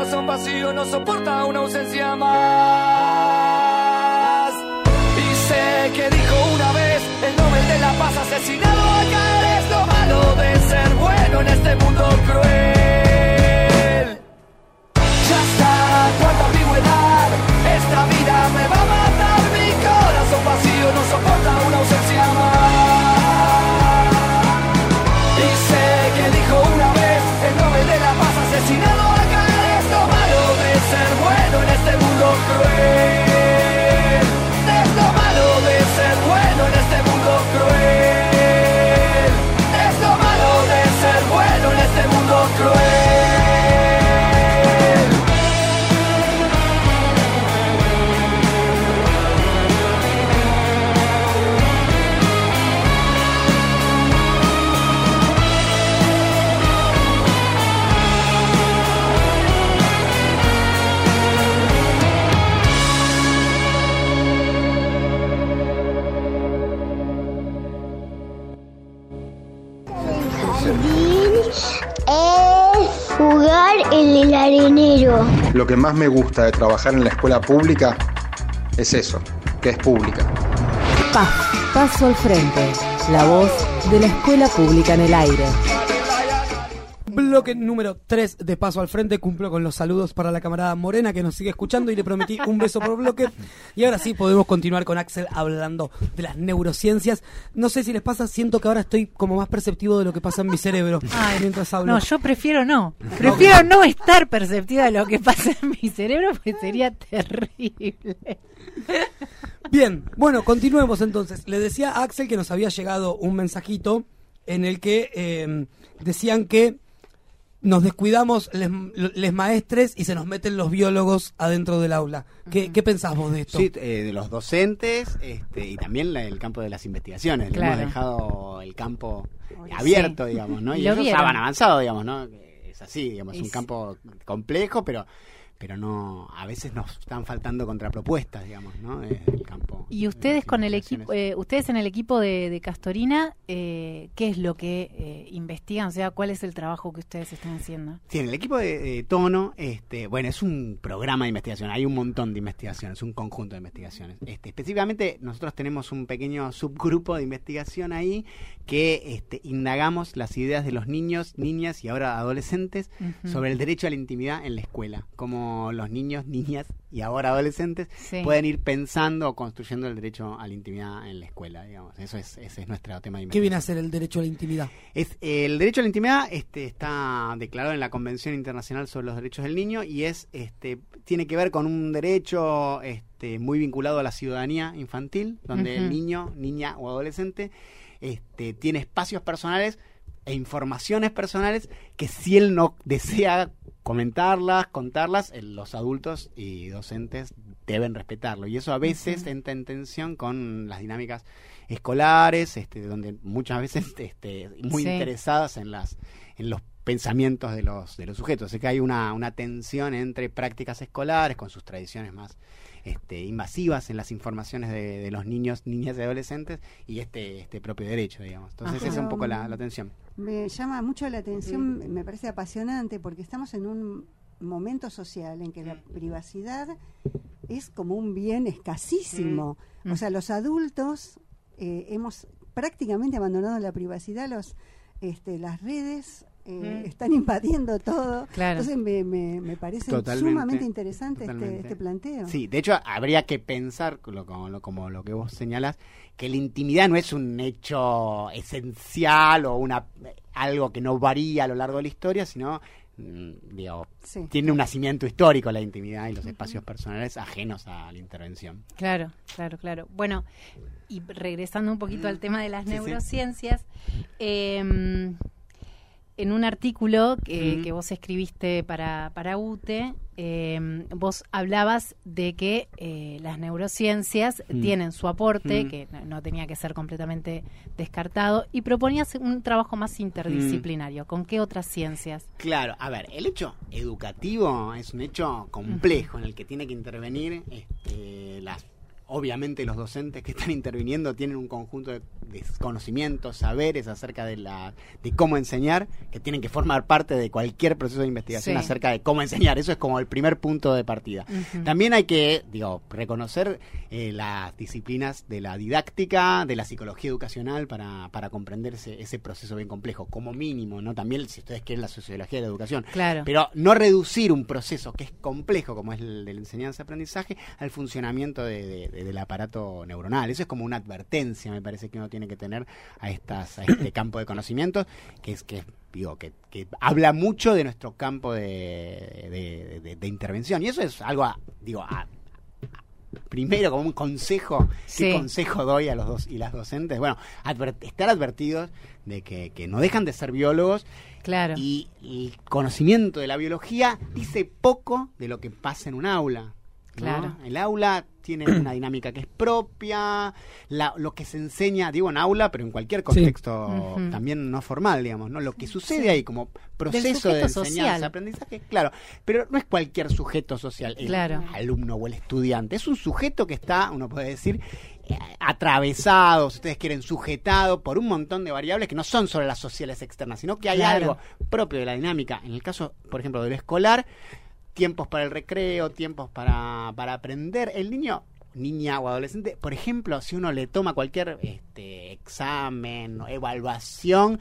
corazón vacío no soporta una ausencia más. Y sé que dijo una vez el Nobel de la Paz asesinado acá lo malo de ser bueno en este mundo cruel. Ya está, cuánta ambigüedad. Esta vida me va a matar. Mi corazón vacío no soporta Lo que más me gusta de trabajar en la escuela pública es eso, que es pública. Paso al Frente, la voz de la escuela pública en el aire. Bloque número 3 de Paso al Frente. Cumplo con los saludos para la camarada Morena que nos sigue escuchando y le prometí un beso por bloque. Y ahora sí podemos continuar con Axel hablando de las neurociencias. No sé si les pasa, siento que ahora estoy como más perceptivo de lo que pasa en mi cerebro Ay, mientras hablo. No, yo prefiero no. Prefiero no estar perceptiva de lo que pasa en mi cerebro porque sería terrible. Bien, bueno, continuemos entonces. Le decía a Axel que nos había llegado un mensajito en el que eh, decían que nos descuidamos les, les maestres y se nos meten los biólogos adentro del aula. ¿Qué, ¿qué pensás vos de esto? Sí, eh, de los docentes este, y también la- el campo de las investigaciones. Le hemos dejado el campo abierto, Sí. digamos, ¿no? Y Lo ellos vieron. han avanzado, digamos, ¿no? Es así, digamos, es un campo complejo, pero pero no a veces nos están faltando contrapropuestas, digamos, ¿no? Eh, El campo. Y ustedes con el equipo, eh, ustedes en el equipo de, de Castorina, eh, ¿qué es lo que eh, investigan? O sea, ¿cuál es el trabajo que ustedes están haciendo? Sí, en el equipo de, de Tono, este, bueno, es un programa de investigación, hay un montón de investigaciones, un conjunto de investigaciones. Este, específicamente, nosotros tenemos un pequeño subgrupo de investigación ahí que este, indagamos las ideas de los niños, niñas y ahora adolescentes sobre el derecho a la intimidad en la escuela, cómo los niños, niñas y ahora adolescentes Sí. pueden ir pensando o construyendo el derecho a la intimidad en la escuela, digamos. Eso es, ese es nuestro tema de ¿Qué viene a ser el derecho a la intimidad? Es, el derecho a la intimidad este, está declarado en la Convención Internacional sobre los Derechos del Niño y es este, tiene que ver con un derecho este, muy vinculado a la ciudadanía infantil, donde el niño, niña o adolescente este, tiene espacios personales e informaciones personales que si él no desea comentarlas, contarlas, eh, los adultos y docentes deben respetarlo. Y eso a veces entra en tensión con las dinámicas escolares, este, donde muchas veces este, muy Sí. interesadas en las en los pensamientos de los de los sujetos. Así que hay una, una tensión entre prácticas escolares con sus tradiciones más este, invasivas en las informaciones de, de los niños, niñas y adolescentes y este, este propio derecho, digamos. Entonces Ajá. esa es un poco la, la tensión. Me llama mucho la atención, me parece apasionante porque estamos en un momento social en que la privacidad es como un bien escasísimo. Mm. O sea, los adultos eh, hemos prácticamente abandonado la privacidad, los este, las redes eh, Mm. están invadiendo todo. Claro. Entonces me, me, me parece Totalmente, sumamente interesante este, totalmente. este planteo. Sí, de hecho habría que pensar, lo- como lo, como lo que vos señalás, que la intimidad no es un hecho esencial o una algo que no varía a lo largo de la historia, sino mm, digo, Sí. tiene un nacimiento histórico la intimidad y los espacios personales ajenos a la intervención. Claro, claro, claro. Bueno, y regresando un poquito al tema de las Sí, sí. neurociencias, eh, en un artículo que, vos escribiste para, para UTE, eh, vos hablabas de que eh, las neurociencias Mm. tienen su aporte, Mm. que no, no tenía que ser completamente descartado, y proponías un trabajo más interdisciplinario. ¿Con qué otras ciencias? Claro, a ver, el hecho educativo es un hecho complejo en el que tiene que intervenir este, las obviamente los docentes que están interviniendo tienen un conjunto de, de conocimientos, saberes acerca de la de cómo enseñar que tienen que formar parte de cualquier proceso de investigación Sí. acerca de cómo enseñar. Eso es como el primer punto de partida. También hay que, digo, reconocer eh, las disciplinas de la didáctica, de la psicología educacional para, para comprender ese, ese proceso bien complejo, como mínimo, ¿no? También, si ustedes quieren, la sociología de la educación. Claro. Pero no reducir un proceso que es complejo, como es el de la enseñanza-aprendizaje, al funcionamiento de- de- de- del aparato neuronal. Eso es como una advertencia, me parece que uno tiene que tener a, estas, a este campo de conocimientos, que es que digo que, que habla mucho de nuestro campo de, de- de- de intervención. Y eso es algo, a- digo, a- primero como un consejo, Sí. ¿qué consejo doy a los dos y las docentes? Bueno, adver- estar advertidos de que, que no dejan de ser biólogos Claro. y el conocimiento de la biología dice poco de lo que pasa en un aula. ¿No? Claro. El aula tiene una dinámica que es propia, la- lo que se enseña, digo en aula, pero en cualquier contexto también no formal, digamos, ¿no? Lo que sucede ahí como proceso de enseñanza, social. aprendizaje, claro, pero no es cualquier sujeto social, el Claro. alumno o el estudiante, es un sujeto que está, uno puede decir, eh, atravesado, si ustedes quieren, sujetado por un montón de variables que no son solo las sociales externas, sino que hay Claro. algo propio de la dinámica. En el caso, por ejemplo, de lo escolar, tiempos para el recreo, tiempos para, para aprender. El niño niña o adolescente, por ejemplo, si uno le toma cualquier este, examen o evaluación,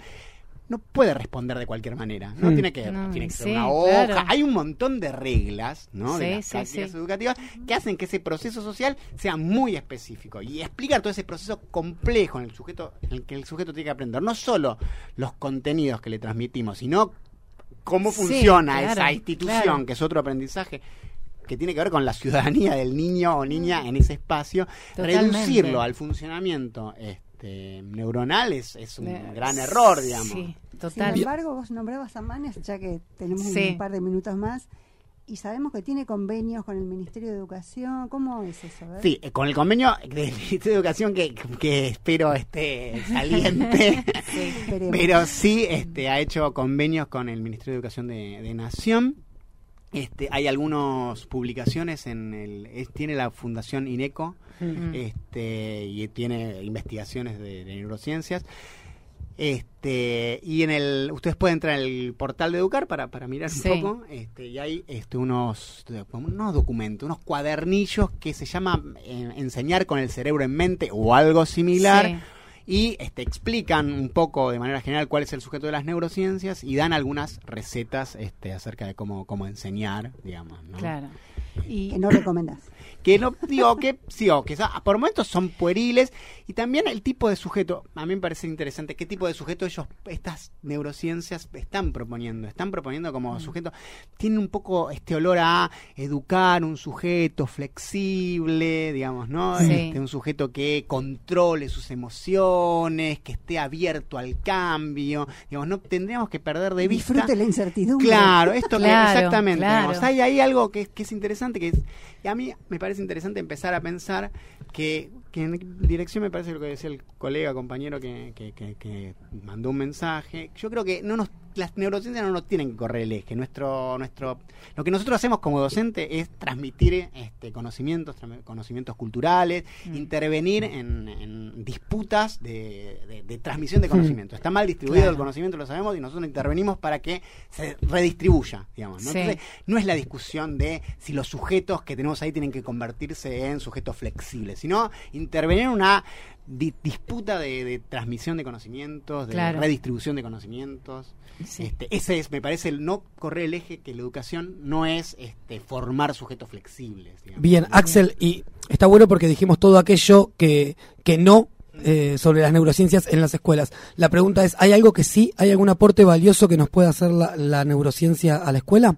no puede responder de cualquier manera. No Mm. tiene que, No, tiene que ser sí, una hoja. claro. Hay un montón de reglas, ¿no? Sí, de las sí, prácticas sí. educativas que hacen que ese proceso social sea muy específico y explicar todo ese proceso complejo en el sujeto, en el que el sujeto tiene que aprender. No solo los contenidos que le transmitimos, sino cómo Sí, funciona claro, esa institución, claro. que es otro aprendizaje que tiene que ver con la ciudadanía del niño o niña en ese espacio, Totalmente. reducirlo al funcionamiento este, neuronal es, es un gran error, digamos. Sí, Sin total. embargo, vos nombrabas a Manes, ya que tenemos Sí. un par de minutos más, y sabemos que tiene convenios con el Ministerio de Educación. ¿Cómo es eso? A ver. Sí, eh, con el convenio del Ministerio de Educación que, que espero esté saliente, pero sí este, ha hecho convenios con el Ministerio de Educación de, de Nación. Este, hay algunas publicaciones en el es- tiene la Fundación INECO este y tiene investigaciones de, de neurociencias este y en el ustedes pueden entrar en el portal de Educar para, para mirar Sí. un poco este y hay este unos unos documentos unos cuadernillos que se llama eh, enseñar con el cerebro en mente o algo similar Sí. y este, explican un poco de manera general cuál es el sujeto de las neurociencias y dan algunas recetas este, acerca de cómo, cómo enseñar, digamos. ¿no? Claro. Y, Que no recomendás. Que no, digo, que sí, o que por momentos son pueriles y también el tipo de sujeto, a mí me parece interesante qué tipo de sujeto ellos, estas neurociencias están proponiendo, están proponiendo como sujeto, tienen un poco este olor a educar un sujeto flexible, digamos, ¿no? Sí. Este, un sujeto que controle sus emociones, que esté abierto al cambio, digamos, no tendríamos que perder de vista. Disfrute la incertidumbre. Claro, esto que- exactamente. claro. digamos, hay ahí algo que, que es interesante, que es, y a mí me parece interesante empezar a pensar que, que en dirección me parece lo que decía el colega, compañero que, que, que- que mandó un mensaje. Yo creo que no nos, las neurociencias no nos tienen que correr el eje. Nuestro, nuestro, lo que nosotros hacemos como docente es transmitir este, conocimientos, conocimientos culturales, Mm. intervenir en, en disputas de, de- de transmisión de conocimiento. Está mal distribuido Claro. el conocimiento, lo sabemos, y nosotros intervenimos para que se redistribuya, digamos. ¿no? Sí. Entonces, no es la discusión de si los sujetos que tenemos ahí tienen que convertirse en sujetos flexibles, sino intervenir en una di- disputa de, de transmisión de conocimientos, de Claro. redistribución de conocimientos. Sí. Este, ese es, me parece, el no correr el eje que la educación no es este, formar sujetos flexibles. digamos. Bien, Axel, y está bueno porque dijimos todo aquello que, que no eh, sobre las neurociencias en las escuelas. La pregunta es, ¿hay algo que sí? ¿Hay algún aporte valioso que nos pueda hacer la, la neurociencia a la escuela?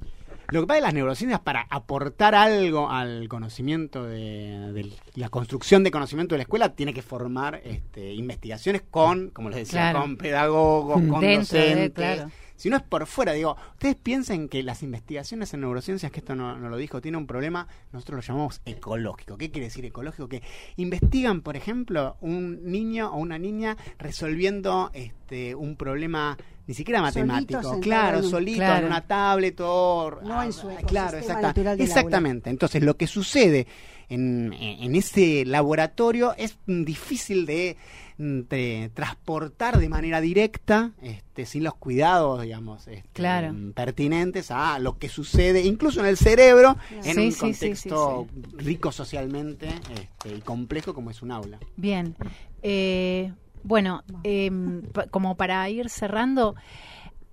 Lo que pasa es que las neurociencias para aportar algo al conocimiento de, de la construcción de conocimiento de la escuela tiene que formar este, investigaciones con, como les decía, Claro. con pedagogos, con Dentro de, docentes. claro. Si no es por fuera, digo, ustedes piensen que las investigaciones en neurociencias, que esto no, no lo dijo, tiene un problema, nosotros lo llamamos ecológico. ¿Qué quiere decir ecológico? Que investigan, por ejemplo, un niño o una niña resolviendo este, un problema ni siquiera matemático, claro, en un- solito Claro. en una tablet o No en su ah, ecosistema claro, exacta- exactamente. Entonces, lo que sucede en, en ese laboratorio es difícil de, mm, de transportar de manera directa, este, sin los cuidados, digamos, este, Claro. pertinentes a lo que sucede, incluso en el cerebro, en Sí, un sí, sí, contexto sí, rico socialmente este, y complejo como es un aula. Bien. Eh, bueno, em, como para ir cerrando,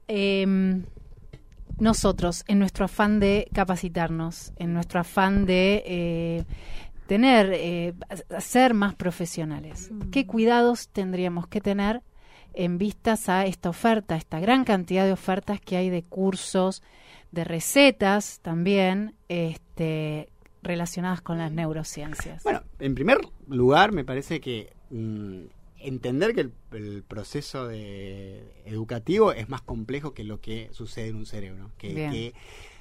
em, nosotros, en nuestro afán de capacitarnos, en nuestro afán de eh, tener, eh, ser más profesionales, ¿qué cuidados tendríamos que tener en vistas a esta oferta, esta gran cantidad de ofertas que hay de cursos, de recetas también, este, relacionadas con las neurociencias? Bueno, en primer lugar, me parece que mm, entender que el, el proceso de educativo es más complejo que lo que sucede en un cerebro. Que, que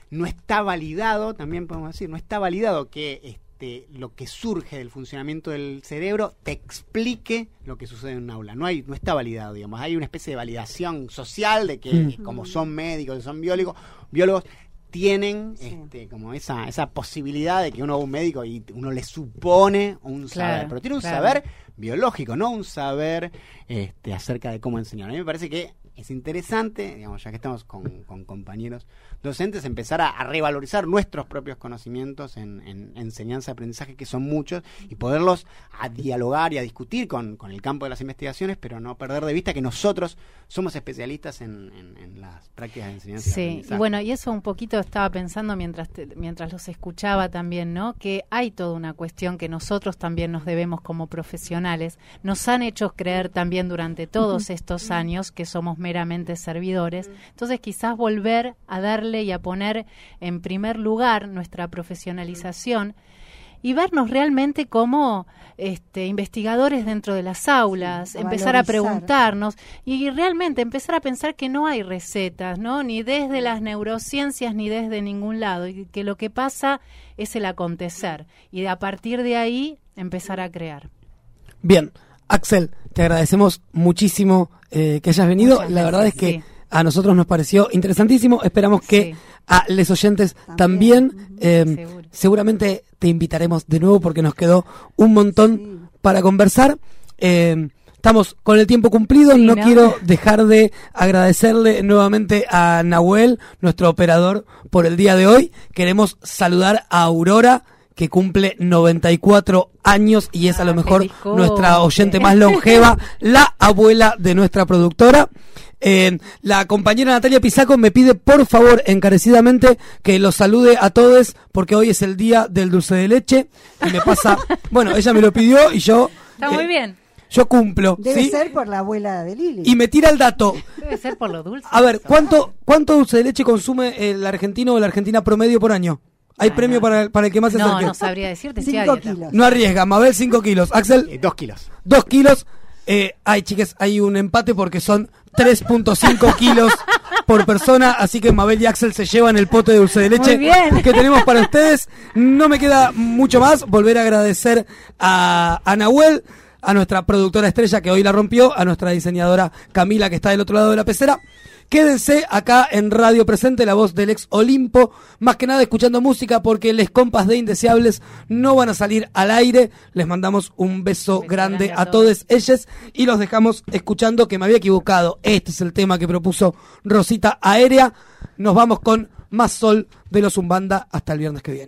no está validado, también podemos decir, no está validado que este, lo que surge del funcionamiento del cerebro te explique lo que sucede en un aula. No hay, no está validado, digamos. Hay una especie de validación social de que Mm. como son médicos, son biólogos, biólogos tienen Sí. este, como esa, esa posibilidad de que uno va a un médico y uno le supone un Claro, saber, pero tiene un claro. saber biológico, no un saber este, acerca de cómo enseñar. A mí me parece que es interesante, digamos, ya que estamos con, con compañeros docentes, empezar a, a revalorizar nuestros propios conocimientos en, en enseñanza y aprendizaje, que son muchos, y poderlos a dialogar y a discutir con, con el campo de las investigaciones, pero no perder de vista que nosotros somos especialistas en, en- en las prácticas de enseñanza y Sí, y aprendizaje. bueno, y eso un poquito estaba pensando mientras te- mientras los escuchaba también, ¿no? Que hay toda una cuestión que nosotros también nos debemos como profesionales. Nos han hecho creer también durante todos estos años que somos meramente servidores. Entonces, quizás volver a darle y a poner en primer lugar nuestra profesionalización y vernos realmente como este, investigadores dentro de las aulas, a empezar a preguntarnos y realmente empezar a pensar que no hay recetas, ¿no? Ni desde las neurociencias ni desde ningún lado, y que lo que pasa es el acontecer y a partir de ahí empezar a crear. Bien, Axel, te agradecemos muchísimo eh, que hayas venido. Muchas La verdad es que sí. a nosotros nos pareció interesantísimo. Esperamos que a los oyentes también. eh, seguramente te invitaremos de nuevo porque nos quedó un montón para conversar. Eh, Estamos con el tiempo cumplido, Sí, no, ¿no? quiero dejar de agradecerle nuevamente a Nahuel, nuestro operador, por el día de hoy. Queremos saludar a Aurora, que cumple 94 años y es a lo mejor feliz cumple. nuestra oyente más longeva, la abuela de nuestra productora. Eh, la compañera Natalia Pisaco me pide por favor encarecidamente que los salude a todos porque hoy es el día del dulce de leche y me pasa, bueno, ella me lo pidió y yo Está eh, muy bien. yo cumplo, Debe ¿sí? ser por la abuela de Lili. Y me tira el dato. Debe ser por lo dulce. A ver, ¿cuánto cuánto dulce de leche consume el argentino o la argentina promedio por año? ¿Hay premio para, el- para el que más se No, acerque? no sabría decirte. estoy a Cinco dieta. kilos. No arriesga, Mabel 5 kilos. Axel, Eh, dos kilos. 2 kilos. Eh, ay, chicas, hay un empate porque son 3.5 kilos por persona, así que Mabel y Axel se llevan el pote de dulce de leche Muy bien. que tenemos para ustedes. No me queda mucho más, volver a agradecer a, a Nahuel, a nuestra productora estrella que hoy la rompió, a nuestra diseñadora Camila que está del otro lado de la pecera. Quédense acá en Radio Presente, la voz del ex Olimpo, más que nada escuchando música porque les compas de Indeseables no van a salir al aire. Les mandamos un beso, grande, grande a todos ellos y los dejamos escuchando que me había equivocado. Este es el tema que propuso Rosita Aérea. Nos vamos con más sol de los Zumbanda hasta el viernes que viene.